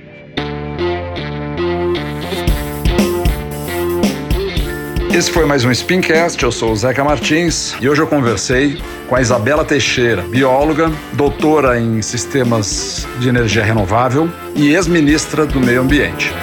[SPEAKER 2] Esse foi mais um Spincast, eu sou o Zeca Martins e hoje eu conversei com a Isabela Teixeira, bióloga, doutora em sistemas de energia renovável e ex-ministra do Meio Ambiente.